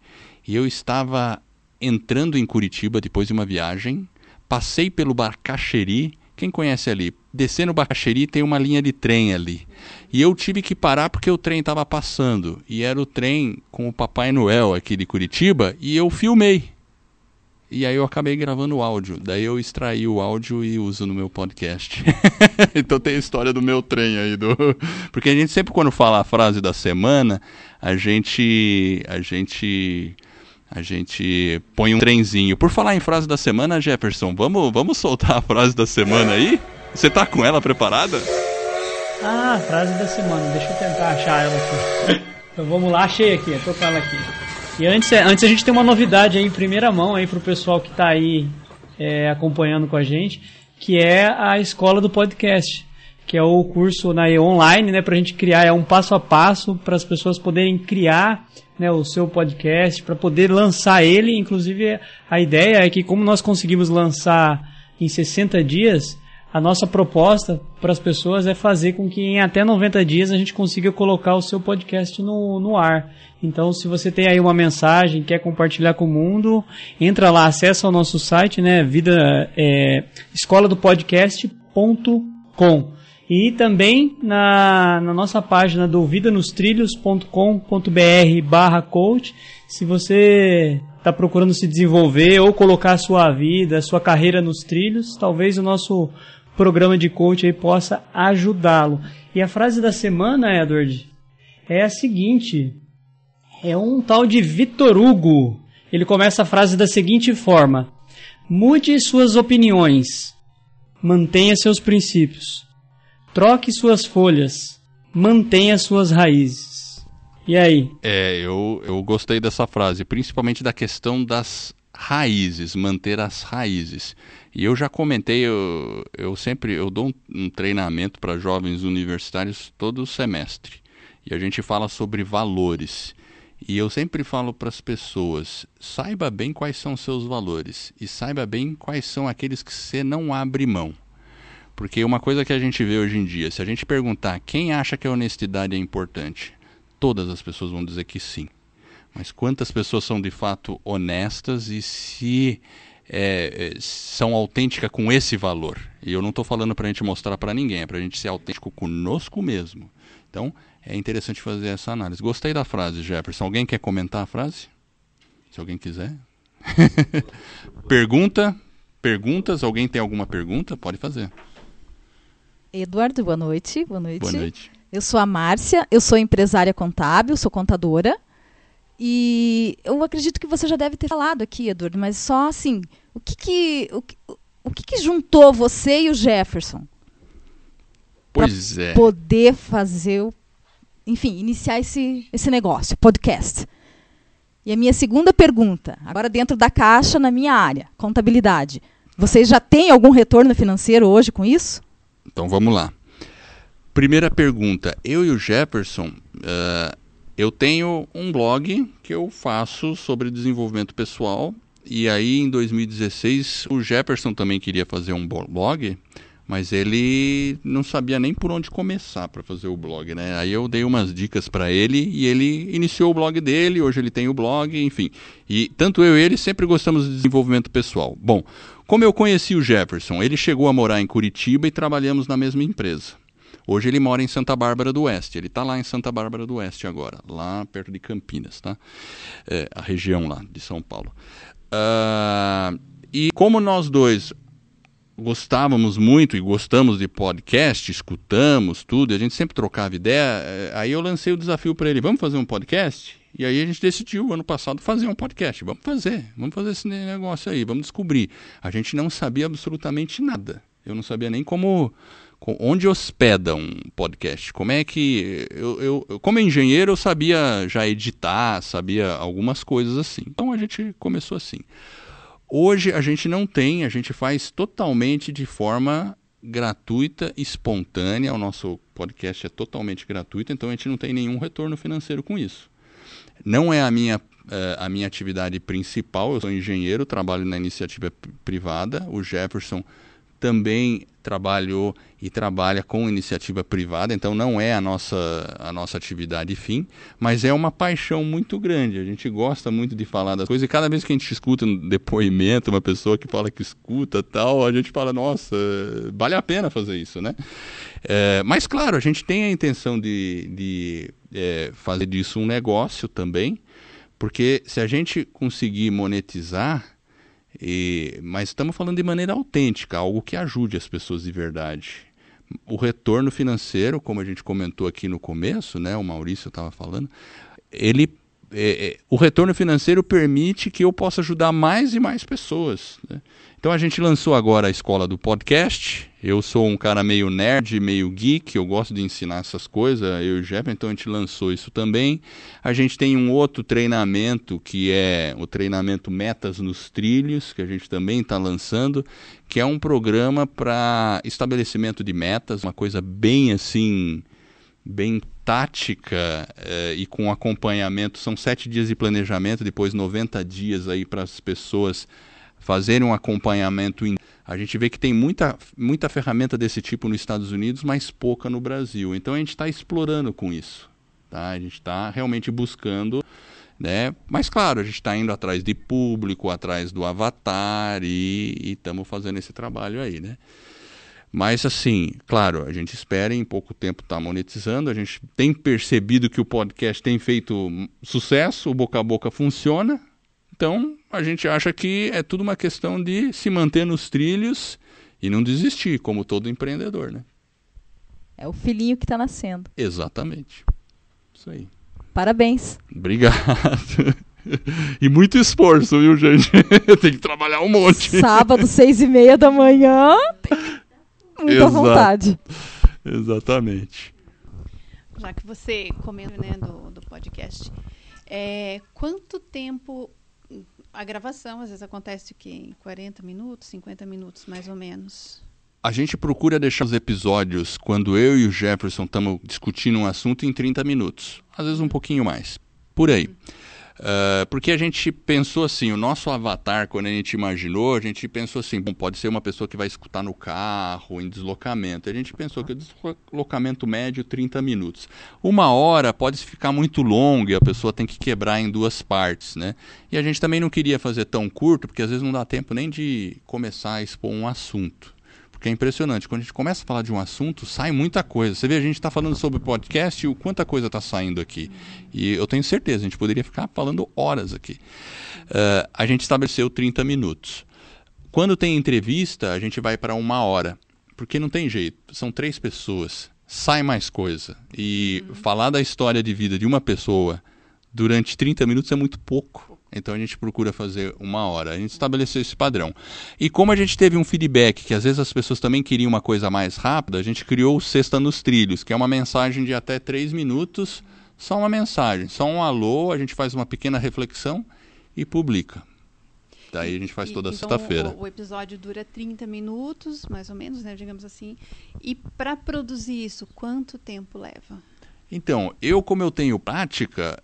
e eu estava entrando em Curitiba depois de uma viagem, passei pelo Barcaxeri. Quem conhece ali? Descendo o Barcaxeri tem uma linha de trem ali. E eu tive que parar porque o trem estava passando. E era o trem com o Papai Noel aqui de Curitiba e eu filmei. E aí eu acabei gravando o áudio. Daí eu extraí o áudio e uso no meu podcast. então tem a história do meu trem aí. Do... Porque a gente sempre quando fala a frase da semana, a gente. A gente. A gente põe um trenzinho. Por falar em frase da semana, Jefferson, vamos, vamos soltar a frase da semana aí? Você tá com ela preparada? Ah, frase da semana. Deixa eu tentar achar ela aqui. Então vamos lá, achei aqui, tô com ela aqui. E antes, antes a gente tem uma novidade aí em primeira mão aí pro pessoal que está aí é, acompanhando com a gente, que é a escola do podcast, que é o curso na online, né, para a gente criar é um passo a passo para as pessoas poderem criar né, o seu podcast, para poder lançar ele. Inclusive a ideia é que como nós conseguimos lançar em 60 dias, a nossa proposta para as pessoas é fazer com que em até 90 dias a gente consiga colocar o seu podcast no, no ar. Então, se você tem aí uma mensagem, quer compartilhar com o mundo, entra lá, acessa o nosso site, né, vida, é, escola do podcast.com. E também na, na nossa página do vidanostrilhos.com.br barra coach, se você está procurando se desenvolver ou colocar a sua vida, a sua carreira nos trilhos, talvez o nosso programa de coach aí possa ajudá-lo. E a frase da semana, Edward, é a seguinte: é um tal de Vitor Hugo. Ele começa a frase da seguinte forma: Mude suas opiniões, mantenha seus princípios, troque suas folhas, mantenha suas raízes. E aí? É, eu, eu gostei dessa frase, principalmente da questão das raízes, manter as raízes. E eu já comentei, eu, eu sempre eu dou um, um treinamento para jovens universitários todo semestre. E a gente fala sobre valores. E eu sempre falo para as pessoas: saiba bem quais são seus valores e saiba bem quais são aqueles que você não abre mão. Porque uma coisa que a gente vê hoje em dia, se a gente perguntar quem acha que a honestidade é importante, todas as pessoas vão dizer que sim. Mas quantas pessoas são de fato honestas e se é, é, são autênticas com esse valor. E eu não estou falando para a gente mostrar para ninguém, é para a gente ser autêntico conosco mesmo. Então, é interessante fazer essa análise. Gostei da frase, Jefferson. Alguém quer comentar a frase? Se alguém quiser. Pergunta? Perguntas? Alguém tem alguma pergunta? Pode fazer. Eduardo, boa noite. Boa noite. Boa noite. Eu sou a Márcia, eu sou empresária contábil, sou contadora. E eu acredito que você já deve ter falado aqui, Eduardo, mas só assim, o que que, o, o que, que juntou você e o Jefferson? Pois é. Poder fazer, o, enfim, iniciar esse, esse negócio, podcast. E a minha segunda pergunta, agora dentro da caixa, na minha área, contabilidade. Vocês já têm algum retorno financeiro hoje com isso? Então vamos lá. Primeira pergunta. Eu e o Jefferson, uh, eu tenho um blog que eu faço sobre desenvolvimento pessoal. E aí, em 2016, o Jefferson também queria fazer um blog, mas ele não sabia nem por onde começar para fazer o blog, né? Aí eu dei umas dicas para ele e ele iniciou o blog dele. Hoje ele tem o blog, enfim. E tanto eu e ele sempre gostamos de desenvolvimento pessoal. Bom, como eu conheci o Jefferson, ele chegou a morar em Curitiba e trabalhamos na mesma empresa. Hoje ele mora em Santa Bárbara do Oeste. Ele está lá em Santa Bárbara do Oeste agora, lá perto de Campinas, tá? É, a região lá de São Paulo. Uh, e como nós dois gostávamos muito e gostamos de podcast, escutamos tudo, a gente sempre trocava ideia, é, aí eu lancei o desafio para ele, vamos fazer um podcast? E aí a gente decidiu ano passado fazer um podcast. Vamos fazer, vamos fazer esse negócio aí, vamos descobrir. A gente não sabia absolutamente nada. Eu não sabia nem como onde hospeda um podcast? Como é que eu, eu, como engenheiro eu sabia já editar, sabia algumas coisas assim. Então a gente começou assim. Hoje a gente não tem, a gente faz totalmente de forma gratuita, espontânea. O nosso podcast é totalmente gratuito, então a gente não tem nenhum retorno financeiro com isso. Não é a minha eh, a minha atividade principal. Eu sou engenheiro, trabalho na iniciativa privada. O Jefferson também trabalhou e trabalha com iniciativa privada, então não é a nossa, a nossa atividade fim, mas é uma paixão muito grande. A gente gosta muito de falar das coisas e cada vez que a gente escuta um depoimento, uma pessoa que fala que escuta tal, a gente fala, nossa, vale a pena fazer isso, né? É, mas claro, a gente tem a intenção de, de é, fazer disso um negócio também, porque se a gente conseguir monetizar e, mas estamos falando de maneira autêntica, algo que ajude as pessoas de verdade. O retorno financeiro, como a gente comentou aqui no começo, né, o Maurício estava falando, ele, é, é, o retorno financeiro permite que eu possa ajudar mais e mais pessoas. Né? Então a gente lançou agora a escola do podcast. Eu sou um cara meio nerd, meio geek, eu gosto de ensinar essas coisas, eu e o Jeff, então a gente lançou isso também. A gente tem um outro treinamento que é o treinamento Metas nos Trilhos, que a gente também está lançando, que é um programa para estabelecimento de metas, uma coisa bem assim, bem tática eh, e com acompanhamento. São sete dias de planejamento, depois 90 dias aí para as pessoas fazerem um acompanhamento A gente vê que tem muita, muita ferramenta desse tipo nos Estados Unidos, mas pouca no Brasil. Então a gente está explorando com isso. Tá? A gente está realmente buscando. Né? Mas claro, a gente está indo atrás de público, atrás do avatar e estamos fazendo esse trabalho aí. Né? Mas assim, claro, a gente espera em pouco tempo estar tá monetizando. A gente tem percebido que o podcast tem feito sucesso, o boca a boca funciona. Então, a gente acha que é tudo uma questão de se manter nos trilhos e não desistir, como todo empreendedor, né? É o filhinho que está nascendo. Exatamente. Isso aí. Parabéns. Obrigado. E muito esforço, viu, gente? Tem que trabalhar um monte. Sábado, seis e meia da manhã. Muita Exato. vontade. Exatamente. Já que você comenta né, do, do podcast, é, quanto tempo a gravação, às vezes acontece o quê? Em 40 minutos, 50 minutos, mais ou menos. A gente procura deixar os episódios, quando eu e o Jefferson estamos discutindo um assunto, em 30 minutos. Às vezes um pouquinho mais. Por aí. Uhum. Uh, porque a gente pensou assim, o nosso avatar, quando a gente imaginou, a gente pensou assim, bom, pode ser uma pessoa que vai escutar no carro, em deslocamento. A gente pensou que o deslocamento médio 30 minutos. Uma hora pode ficar muito longo e a pessoa tem que quebrar em duas partes, né? E a gente também não queria fazer tão curto, porque às vezes não dá tempo nem de começar a expor um assunto. Porque é impressionante, quando a gente começa a falar de um assunto, sai muita coisa. Você vê, a gente está falando sobre podcast e o quanta coisa está saindo aqui. E eu tenho certeza, a gente poderia ficar falando horas aqui. Uh, a gente estabeleceu 30 minutos. Quando tem entrevista, a gente vai para uma hora. Porque não tem jeito, são três pessoas, sai mais coisa. E uhum. falar da história de vida de uma pessoa durante 30 minutos é muito pouco. Então a gente procura fazer uma hora. A gente estabeleceu esse padrão. E como a gente teve um feedback que às vezes as pessoas também queriam uma coisa mais rápida, a gente criou o Sexta nos Trilhos, que é uma mensagem de até três minutos, só uma mensagem, só um alô, a gente faz uma pequena reflexão e publica. Daí a gente faz toda sexta-feira. O, o, episódio dura 30 minutos, mais ou menos, né, digamos assim. E para produzir isso, quanto tempo leva? Então, eu como eu tenho prática,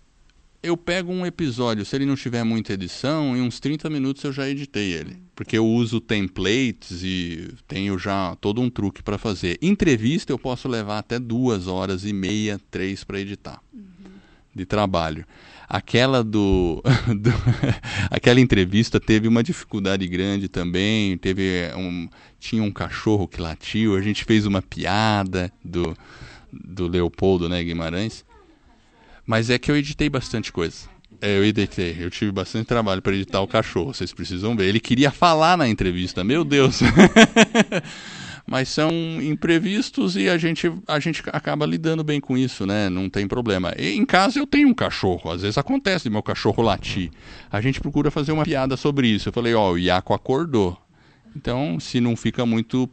eu pego um episódio, se ele não tiver muita edição, em uns 30 minutos eu já editei ele. Porque eu uso templates e tenho já todo um truque para fazer. Entrevista eu posso levar até duas horas e meia, três para editar uhum. de trabalho. Aquela do, do aquela entrevista teve uma dificuldade grande também. Teve um, tinha um cachorro que latiu. A gente fez uma piada do, do Leopoldo né, Guimarães. Mas é que eu editei bastante coisa. É, eu editei. Eu tive bastante trabalho para editar o cachorro, vocês precisam ver. Ele queria falar na entrevista, meu Deus. Mas são imprevistos e a gente, a gente acaba lidando bem com isso, né? Não tem problema. E em casa eu tenho um cachorro, às vezes acontece meu cachorro latir. A gente procura fazer uma piada sobre isso. Eu falei, ó, oh, o Iaco acordou. Então, se não fica muito,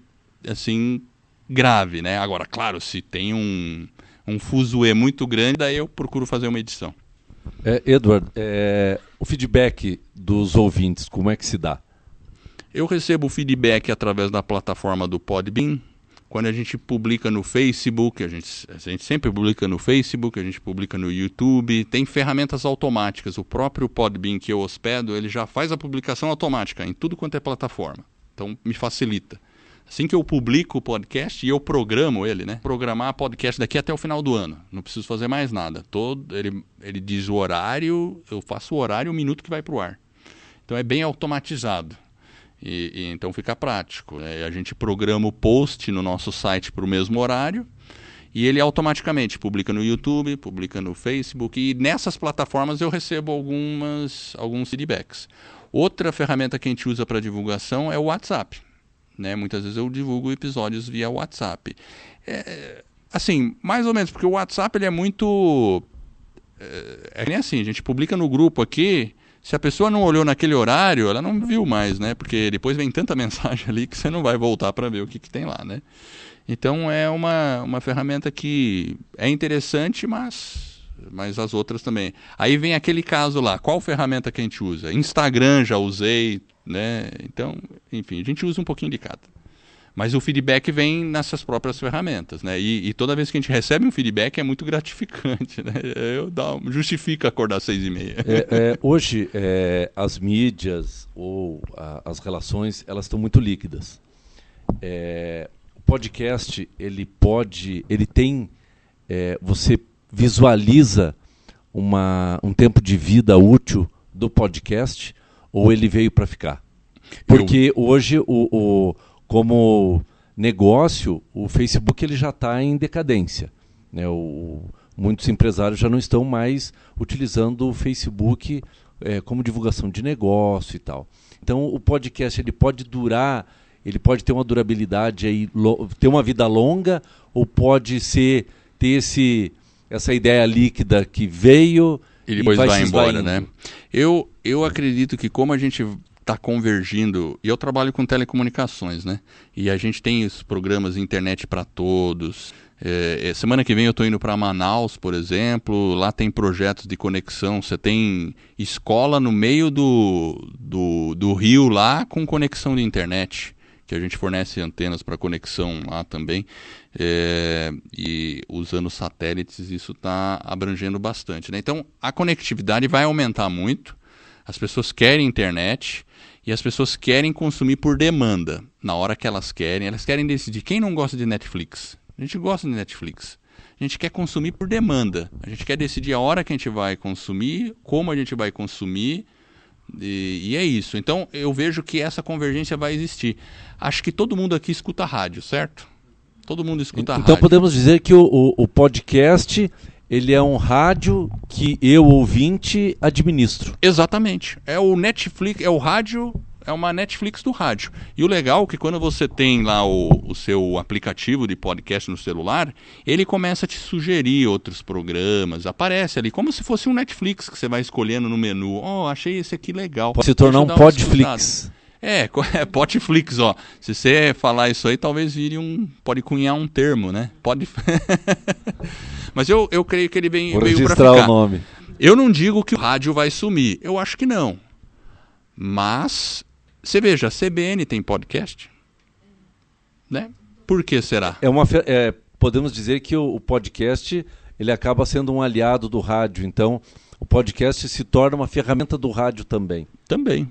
assim, grave, né? Agora, claro, se tem um um fuzuê muito grande, daí eu procuro fazer uma edição. É, Edward, é, o feedback dos ouvintes, como é que se dá? Eu recebo feedback através da plataforma do Podbean. Quando a gente publica no Facebook, a gente, a gente sempre publica no Facebook, a gente publica no YouTube, tem ferramentas automáticas. O próprio Podbean que eu hospedo, ele já faz a publicação automática em tudo quanto é plataforma. Então me facilita. Assim que eu publico o podcast e eu programo ele, né? Programar podcast daqui até o final do ano. Não preciso fazer mais nada. Todo, ele, ele diz o horário, eu faço o horário e o minuto que vai para o ar. Então é bem automatizado. E, e, então fica prático. É, a gente programa o post no nosso site para o mesmo horário e ele automaticamente publica no YouTube, publica no Facebook e nessas plataformas eu recebo algumas, alguns feedbacks. Outra ferramenta que a gente usa para divulgação é o WhatsApp. Né? Muitas vezes eu divulgo episódios via WhatsApp. É, assim, mais ou menos, porque o WhatsApp ele é muito. É, é nem assim, a gente publica no grupo aqui. Se a pessoa não olhou naquele horário, ela não viu mais, né? Porque depois vem tanta mensagem ali que você não vai voltar para ver o que, que tem lá, né? Então é uma, uma ferramenta que é interessante, mas, mas as outras também. Aí vem aquele caso lá, qual ferramenta que a gente usa? Instagram já usei, né? Então, enfim, a gente usa um pouquinho de cada. Mas o feedback vem nessas próprias ferramentas, né? E, e, toda vez que a gente recebe um feedback é muito gratificante, né? Eu dá, justifica acordar seis e meia. É, é, hoje é, as mídias ou a, as relações elas estão muito líquidas. É, o podcast ele pode, ele tem, é, você visualiza uma, um tempo de vida útil do podcast ou ele veio para ficar? Porque Eu... hoje, o, o, como negócio, o Facebook ele já está em decadência. Né? O, muitos empresários já não estão mais utilizando o Facebook é, como divulgação de negócio e tal. Então, o podcast ele pode durar, ele pode ter uma durabilidade aí, ter uma vida longa, ou pode ser ter esse essa ideia líquida que veio e depois vai, vai embora, né? Eu, eu acredito que como a gente está convergindo, e eu trabalho com telecomunicações, né? E a gente tem os programas internet para todos. É, é, semana que vem eu estou indo para Manaus, por exemplo. Lá tem projetos de conexão. Você tem escola no meio do, do, do rio lá com conexão de internet que a gente fornece antenas para conexão lá também. É, e usando satélites, isso está abrangendo bastante. Né? Então, a conectividade vai aumentar muito. As pessoas querem internet e as pessoas querem consumir por demanda, na hora que elas querem. Elas querem decidir. Quem não gosta de Netflix? A gente gosta de Netflix. A gente quer consumir por demanda. A gente quer decidir a hora que a gente vai consumir, como a gente vai consumir e, e, é isso. Então eu vejo que essa convergência vai existir. Acho que todo mundo aqui escuta rádio, certo? Todo mundo escuta então, rádio. Então podemos dizer que o, o, o, podcast ele é um rádio que eu ouvinte administro. Exatamente. É o Netflix, é o rádio é uma Netflix do rádio. E o legal é que quando você tem lá o, o seu aplicativo de podcast no celular, ele começa a te sugerir outros programas, aparece ali, como se fosse um Netflix que você vai escolhendo no menu. Oh, achei esse aqui legal. Pode se tornar um Podflix. É, é Potflix, ó. Se você falar isso aí, talvez vire um. Pode cunhar um termo, né? Pode. Mas eu, eu creio que ele vem, Vou veio para ficar. o nome. Eu não digo que o rádio vai sumir. Eu acho que não. Mas você veja, a CBN tem podcast. Né? Por que será? É uma, é, podemos dizer que o, o, podcast ele acaba sendo um aliado do rádio. Então, o podcast se torna uma ferramenta do rádio também. Também,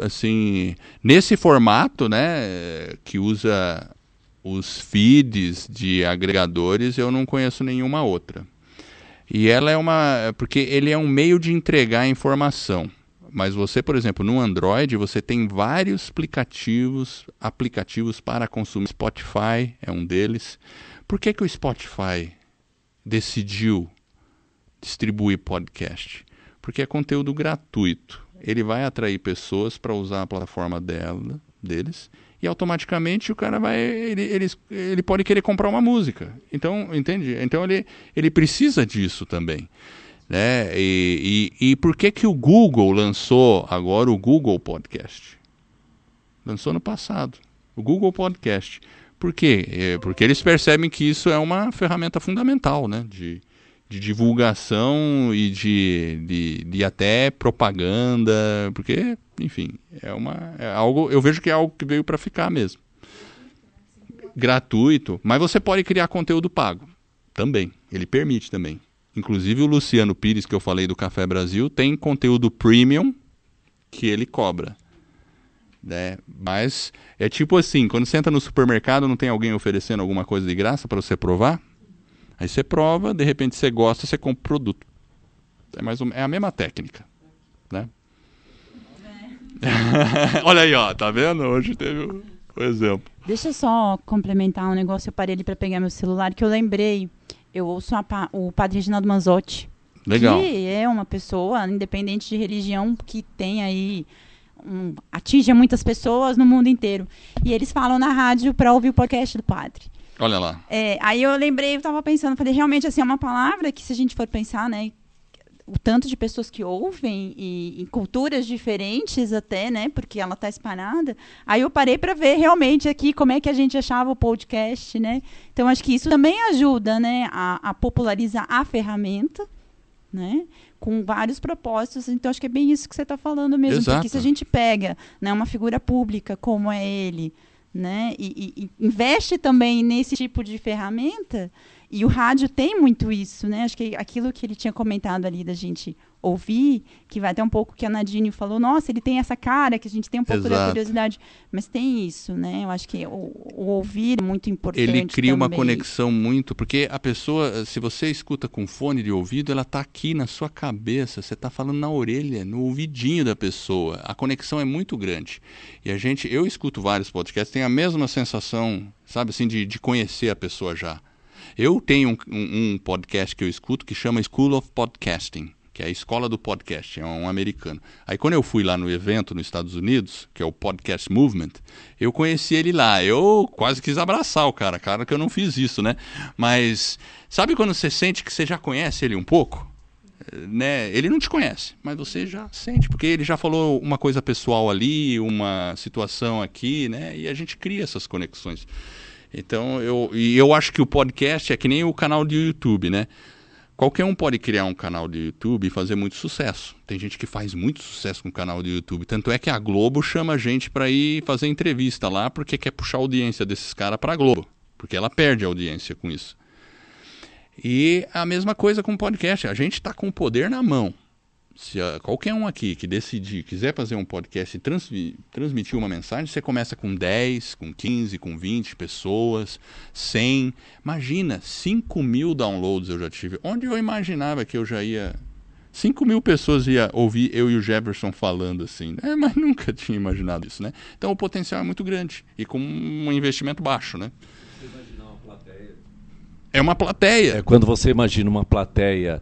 assim, nesse formato, né, que usa os feeds de agregadores, eu não conheço nenhuma outra. E ela é uma. Porque ele é um meio de entregar informação. Mas você, por exemplo, no Android, você tem vários aplicativos, aplicativos para consumir. Spotify é um deles. Por que, que o Spotify decidiu distribuir podcast? porque é conteúdo gratuito. Ele vai atrair pessoas para usar a plataforma dela, deles, e automaticamente o cara vai. Ele, ele, ele pode querer comprar uma música. Então, entende? Então ele, ele precisa disso também. Né? E, e, e por que, que o Google lançou agora o Google Podcast? Lançou no passado. O Google Podcast. Por quê? É porque eles percebem que isso é uma ferramenta fundamental né? de, de divulgação e de, de, de, até propaganda, porque, enfim, é uma é algo, eu vejo que é algo que veio para ficar mesmo. Gratuito, mas você pode criar conteúdo pago também, ele permite também. Inclusive o Luciano Pires que eu falei do Café Brasil tem conteúdo premium que ele cobra. Né? Mas é tipo assim, quando você entra no supermercado, não tem alguém oferecendo alguma coisa de graça para você provar? Aí você prova, de repente você gosta, você compra o produto. É, mais um, é a mesma técnica. Né? Olha aí, ó, tá vendo? Hoje teve o, o exemplo. Deixa eu só complementar um negócio. Eu parei ali para pegar meu celular, que eu lembrei. Eu ouço a, o padre Reginaldo Manzotti. Legal. Que é uma pessoa, independente de religião, que tem aí. Um, atinge muitas pessoas no mundo inteiro. E eles falam na rádio para ouvir o podcast do padre. Olha lá. É, aí eu lembrei, eu tava pensando, falei, realmente, assim, é uma palavra que se a gente for pensar, né, o tanto de pessoas que ouvem e em culturas diferentes até, né, porque ela tá espalhada. Aí eu parei para ver realmente aqui como é que a gente achava o podcast, né? Então acho que isso também ajuda, né, a, a popularizar a ferramenta, né? Com vários propósitos, então acho que é bem isso que você está falando mesmo, Exato. porque se a gente pega, né, uma figura pública como é ele, né, e, e- investe também nesse tipo de ferramenta, e o rádio tem muito isso, né? Acho que aquilo que ele tinha comentado ali da gente ouvir, que vai até um pouco que a Nadine falou, nossa, ele tem essa cara que a gente tem um pouco da Exato. curiosidade, mas tem isso, né? Eu acho que o, o ouvir é muito importante. Ele cria uma também. conexão muito, porque a pessoa, se você escuta com fone de ouvido, ela tá aqui na sua cabeça, você tá falando na orelha, no ouvidinho da pessoa. A conexão é muito grande. E a gente, eu escuto vários podcasts, tenho a mesma sensação, sabe assim, de, de conhecer a pessoa já. Eu tenho um, um- podcast que eu escuto que chama School of Podcasting, que é a escola do podcast, é um americano. Aí quando eu fui lá no evento nos Estados Unidos, que é o Podcast Movement, eu conheci ele lá. Eu quase quis abraçar o cara, cara que eu não fiz isso, né? Mas sabe quando você sente que você já conhece ele um pouco? Né? Ele não te conhece, mas você já sente, porque ele já falou uma coisa pessoal ali, uma situação aqui, né? E a gente cria essas conexões. Então, eu, e eu acho que o podcast é que nem o canal de YouTube, né? Qualquer um pode criar um canal de YouTube e fazer muito sucesso. Tem gente que faz muito sucesso com o canal de YouTube. Tanto é que a Globo chama a gente para ir fazer entrevista lá porque quer puxar a audiência desses caras para a Globo. Porque ela perde a audiência com isso. E a mesma coisa com o podcast. A gente está com o poder na mão. Se qualquer um aqui que decidir, quiser fazer um podcast e transmi- transmitir uma mensagem, você começa com 10, com 15, com 20 pessoas, 100. Imagina, 5 mil downloads eu já tive. Onde eu imaginava que eu já ia. 5 mil pessoas ia ouvir eu e o Jefferson falando assim, né? mas nunca tinha imaginado isso, né? Então o potencial é muito grande e com um investimento baixo, né? É uma plateia. É, quando você imagina uma plateia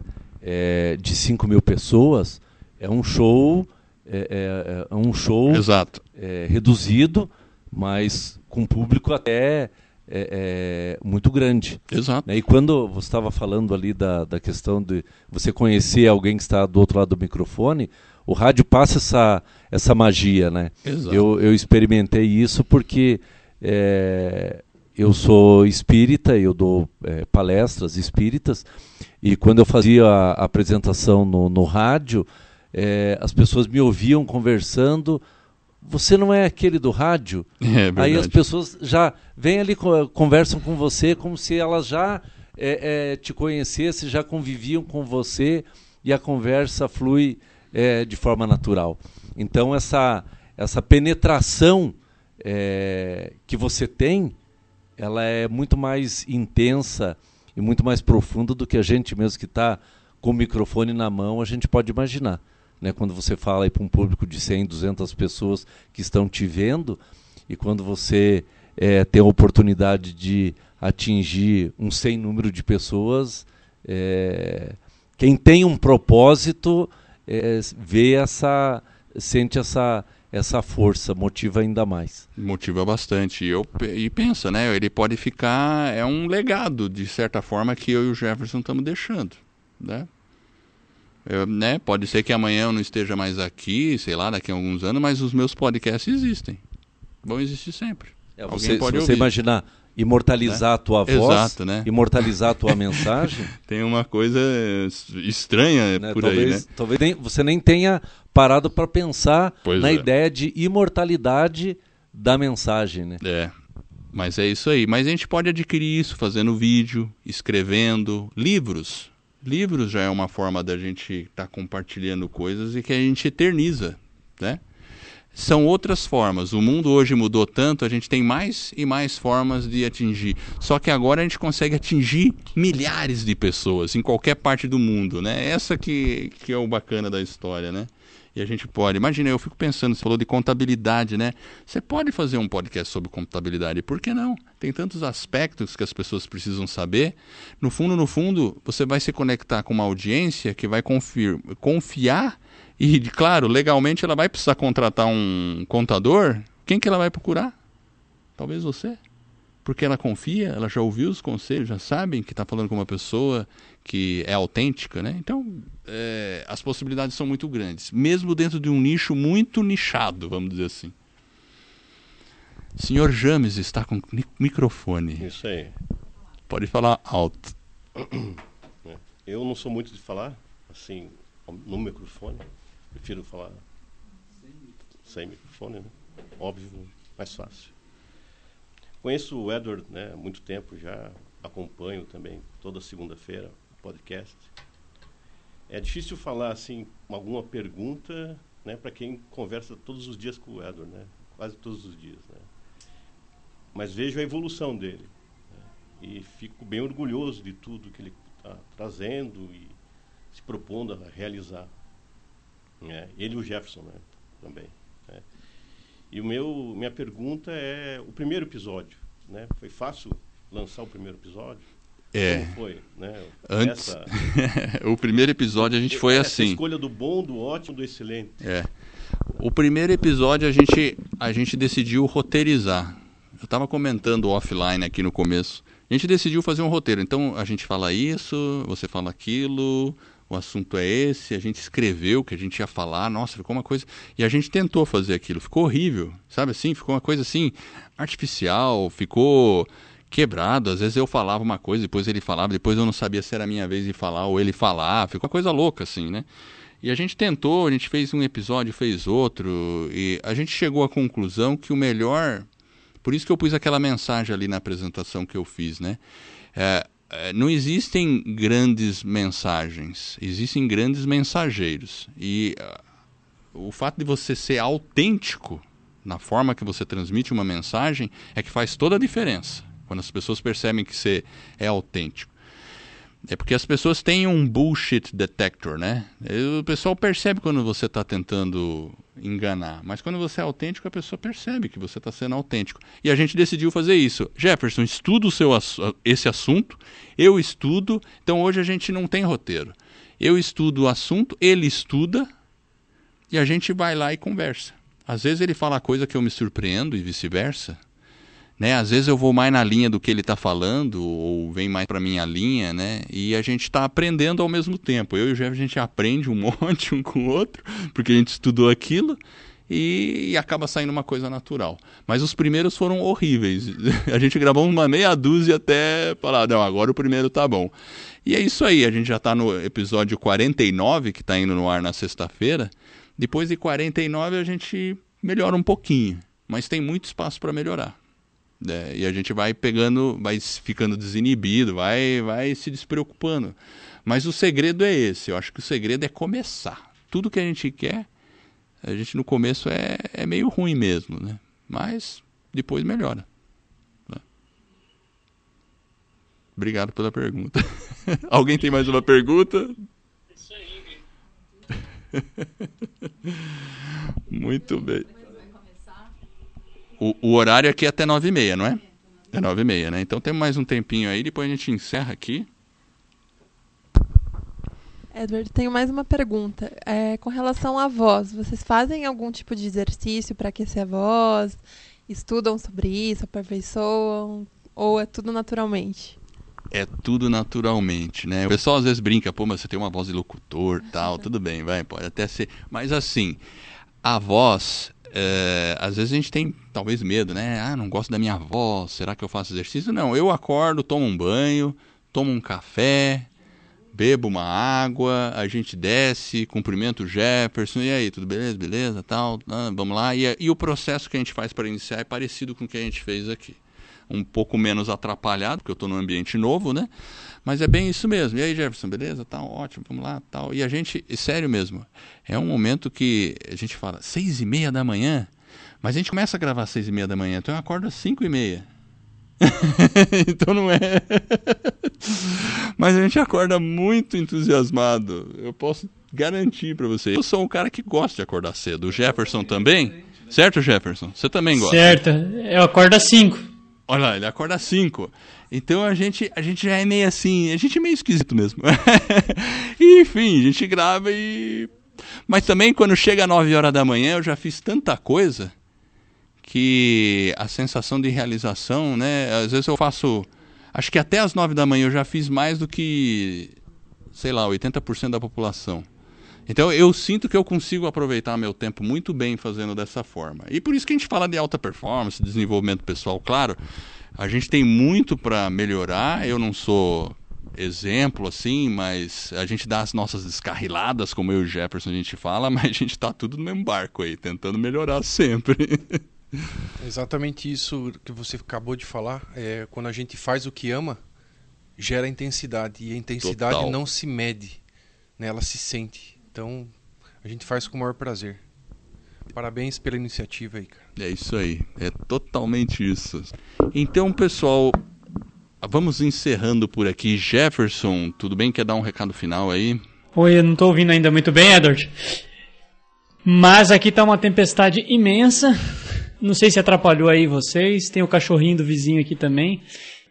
é, de 5 mil pessoas, é um show, é, é- é um show Exato. é, reduzido, mas com público até é, muito grande. Exato. né? E quando você estava falando ali da, da questão de você conhecer alguém que está do outro lado do microfone, o rádio passa essa, essa magia, né? Exato. Eu, eu experimentei isso porque eu sou espírita, eu dou é, palestras espíritas, e quando eu fazia a, apresentação no, no rádio, é, as pessoas me ouviam conversando. Você não é aquele do rádio? É Aí as pessoas já vêm ali, co- conversam com você como se elas já é, é, te conhecessem, já conviviam com você e a conversa flui é, de forma natural. Então, essa, essa penetração é, que você tem, ela é muito mais intensa e muito mais profunda do que a gente mesmo que está com o microfone na mão, a gente pode imaginar. Né? Quando você fala para um público de 100, 200 pessoas que estão te vendo, e quando você eh, tem a oportunidade de atingir um sem número de pessoas, eh, quem tem um propósito eh, vê essa, sente essa, essa força, motiva ainda mais. Motiva bastante. E, eu, e pensa, né? Ele pode ficar. É um legado, de certa forma, que eu e o Jefferson estamos deixando. Né? Eu, né? Pode ser que amanhã eu não esteja mais aqui, sei lá, daqui a alguns anos, mas os meus podcasts existem. Vão existir sempre. É, Alguém você, pode se você imaginar imortalizar a tua voz, Exato, né? imortalizar a tua mensagem, Tem uma coisa estranha né, por talvez, aí, né? talvez nem- você nem tenha parado para pensar Pois na é. ideia de imortalidade da mensagem, né? É. Mas é isso aí. Mas a gente pode adquirir isso fazendo vídeo, escrevendo, livros. Livros já é uma forma da gente estar compartilhando coisas e que a gente eterniza, né? São outras formas. O mundo hoje mudou tanto, a gente tem mais e mais formas de atingir. Só que agora a gente consegue atingir milhares de pessoas em qualquer parte do mundo, né? Essa que, que é o bacana da história, né? E a gente pode. Imagina, eu fico pensando, você falou de contabilidade, né? Você pode fazer um podcast sobre contabilidade, por que não? Tem tantos aspectos que as pessoas precisam saber. No fundo, no fundo, você vai se conectar com uma audiência que vai confir, confiar e, claro, legalmente ela vai precisar contratar um contador. Quem que ela vai procurar? Talvez você. Porque ela confia, ela já ouviu os conselhos, já sabem que está falando com uma pessoa que é autêntica, né? Então, é, as possibilidades são muito grandes, mesmo dentro de um nicho muito nichado, vamos dizer assim. Senhor James está com microfone. Isso aí. Pode falar alto. Eu não sou muito de falar assim no microfone. Prefiro falar sem microfone, né? Óbvio, mais fácil. Conheço o Edward né, há muito tempo já, acompanho também toda segunda-feira o podcast. É difícil falar assim alguma pergunta né, para quem conversa todos os dias com o Edward, né? quase todos os dias. Né? Mas vejo a evolução dele né? e fico bem orgulhoso de tudo que ele está trazendo e se propondo a realizar. Né? Ele e o Jefferson né? também. E o meu, minha pergunta é o primeiro episódio, né? Foi fácil lançar o primeiro episódio? É. Como foi, né? Antes, essa... o primeiro episódio a gente foi essa assim. escolha do bom, do ótimo, do excelente. É. O primeiro episódio a gente a gente decidiu roteirizar. Eu estava comentando offline aqui no começo. A gente decidiu fazer um roteiro. Então a gente fala isso, você fala aquilo, o assunto é esse, a gente escreveu o que a gente ia falar, nossa, ficou uma coisa. E a gente tentou fazer aquilo, ficou horrível, sabe assim? Ficou uma coisa assim, artificial, ficou quebrado. Às vezes eu falava uma coisa, depois ele falava, depois eu não sabia se era a minha vez de falar ou ele falar, ficou uma coisa louca assim, né? E a gente tentou, a gente fez um episódio, fez outro, e a gente chegou à conclusão que o melhor. Por isso que eu pus aquela mensagem ali na apresentação que eu fiz, né? É, não existem grandes mensagens, existem grandes mensageiros. E uh, o fato de você ser autêntico na forma que você transmite uma mensagem é que faz toda a diferença. Quando as pessoas percebem que você é autêntico. É porque as pessoas têm um bullshit detector, né? O pessoal percebe quando você está tentando enganar. Mas quando você é autêntico, a pessoa percebe que você está sendo autêntico. E a gente decidiu fazer isso. Jefferson, estuda o seu, esse assunto, eu estudo. Então hoje a gente não tem roteiro. Eu estudo o assunto, ele estuda e a gente vai lá e conversa. Às vezes ele fala coisa que eu me surpreendo e vice-versa. Né? Às vezes eu vou mais na linha do que ele está falando, ou vem mais para minha linha, né? E a gente está aprendendo ao mesmo tempo. Eu e o Jeff, a gente aprende um monte um com o outro, porque a gente estudou aquilo, e, e acaba saindo uma coisa natural. Mas os primeiros foram horríveis. a gente gravou uma meia dúzia até falar, não, agora o primeiro tá bom. E é isso aí, a gente já está no episódio 49, que está indo no ar na sexta-feira. Depois de 49 a gente melhora um pouquinho, mas tem muito espaço para melhorar. É, e a gente vai pegando, vai ficando desinibido, vai, vai se despreocupando. Mas o segredo é esse. Eu acho que o segredo é começar. Tudo que a gente quer, a gente no começo é, é meio ruim mesmo, né? Mas depois melhora. Né? Obrigado pela pergunta. Alguém tem mais uma pergunta? Isso aí, Muito bem. O, o horário aqui é até nove e meia, não é? É nove e meia, né? Então temos mais um tempinho aí, depois a gente encerra aqui. Edward, tenho mais uma pergunta. É, com relação à voz, vocês fazem algum tipo de exercício para aquecer a voz? Estudam sobre isso, aperfeiçoam? Ou é tudo naturalmente? É tudo naturalmente, né? O pessoal às vezes brinca, pô, mas você tem uma voz de locutor tal, tudo bem, vai, pode até ser. Mas assim, a voz é, às vezes a gente tem talvez medo, né? Ah, não gosto da minha voz, será que eu faço exercício? Não, eu acordo, tomo um banho, tomo um café, bebo uma água, a gente desce, cumprimento o Jefferson, e aí, tudo beleza? Beleza, tal, ah, vamos lá. E, e o processo que a gente faz para iniciar é parecido com o que a gente fez aqui. Um pouco menos atrapalhado, porque eu estou num ambiente novo, né? Mas é bem isso mesmo. E aí, Jefferson, beleza? Tá ótimo, vamos lá, tal. E a gente, sério mesmo, é um momento que a gente fala, seis e meia da manhã, mas a gente começa a gravar seis e meia da manhã, então eu acordo às cinco e meia. então não é. mas a gente acorda muito entusiasmado. Eu posso garantir para você. Eu sou um cara que gosta de acordar cedo. O Jefferson também? Certo, Jefferson? Você também gosta? Certo. Eu acordo às cinco. Olha lá, ele acorda às 5. Então a gente, a gente já é meio assim, a gente é meio esquisito mesmo. enfim, a gente grava e. Mas também quando chega às 9 horas da manhã eu já fiz tanta coisa que a sensação de realização, né? Às vezes eu faço. Acho que até às nove da manhã eu já fiz mais do que, sei lá, 80% da população. Então eu sinto que eu consigo aproveitar meu tempo muito bem fazendo dessa forma. E por isso que a gente fala de alta performance, desenvolvimento pessoal, claro. A gente tem muito para melhorar. Eu não sou exemplo assim, mas a gente dá as nossas descarriladas, como eu e o Jefferson a gente fala, mas a gente está tudo no mesmo barco aí, tentando melhorar sempre. Exatamente isso que você acabou de falar. É, quando a gente faz o que ama, gera intensidade. E a intensidade Total. não se mede, né? ela se sente. Então, a gente faz com o maior prazer. Parabéns pela iniciativa aí, cara. É isso aí, é totalmente isso. Então, pessoal, vamos encerrando por aqui. Jefferson, tudo bem? Quer dar um recado final aí? Oi, eu não tô ouvindo ainda muito bem, Edward. Mas aqui tá uma tempestade imensa. Não sei se atrapalhou aí vocês. Tem o cachorrinho do vizinho aqui também.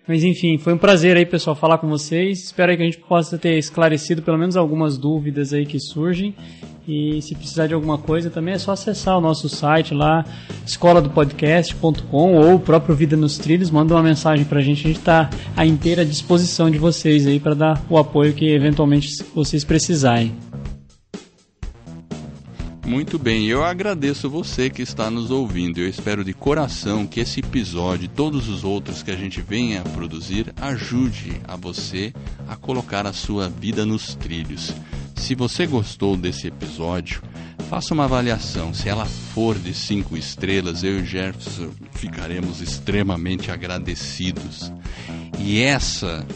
Mas enfim, foi um prazer aí, pessoal, falar com vocês. Espero que a gente possa ter esclarecido pelo menos algumas dúvidas aí que surgem. E se precisar de alguma coisa também é só acessar o nosso site lá, escoladopodcast.com ou o próprio Vida nos Trilhos. Manda uma mensagem pra gente, a gente tá à inteira disposição de vocês aí para dar o apoio que eventualmente vocês precisarem. Muito bem, eu agradeço você que está nos ouvindo. Eu espero de coração que esse episódio e todos os outros que a gente venha a produzir ajude a você a colocar a sua vida nos trilhos. Se você gostou desse episódio, faça uma avaliação. Se ela for de cinco estrelas, eu e Jefferson ficaremos extremamente agradecidos. E essa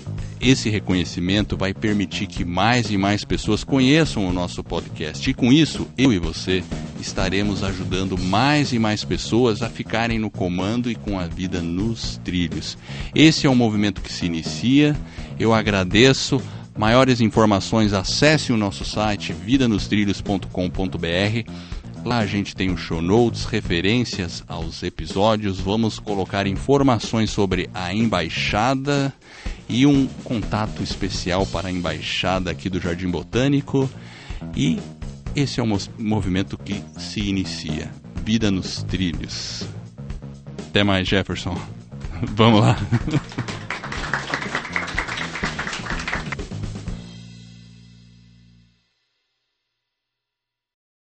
esse reconhecimento vai permitir que mais e mais pessoas conheçam o nosso podcast. E com isso, eu e você estaremos ajudando mais e mais pessoas a ficarem no comando e com a vida nos trilhos. Esse é um movimento que se inicia. Eu agradeço. Maiores informações, acesse o nosso site vidanostrilhos.com.br. Lá a gente tem o show notes, referências aos episódios, vamos colocar informações sobre a embaixada e um contato especial para a embaixada aqui do Jardim Botânico. E esse é um movimento que se inicia. Vida nos trilhos. Até mais, Jefferson. Vamos lá.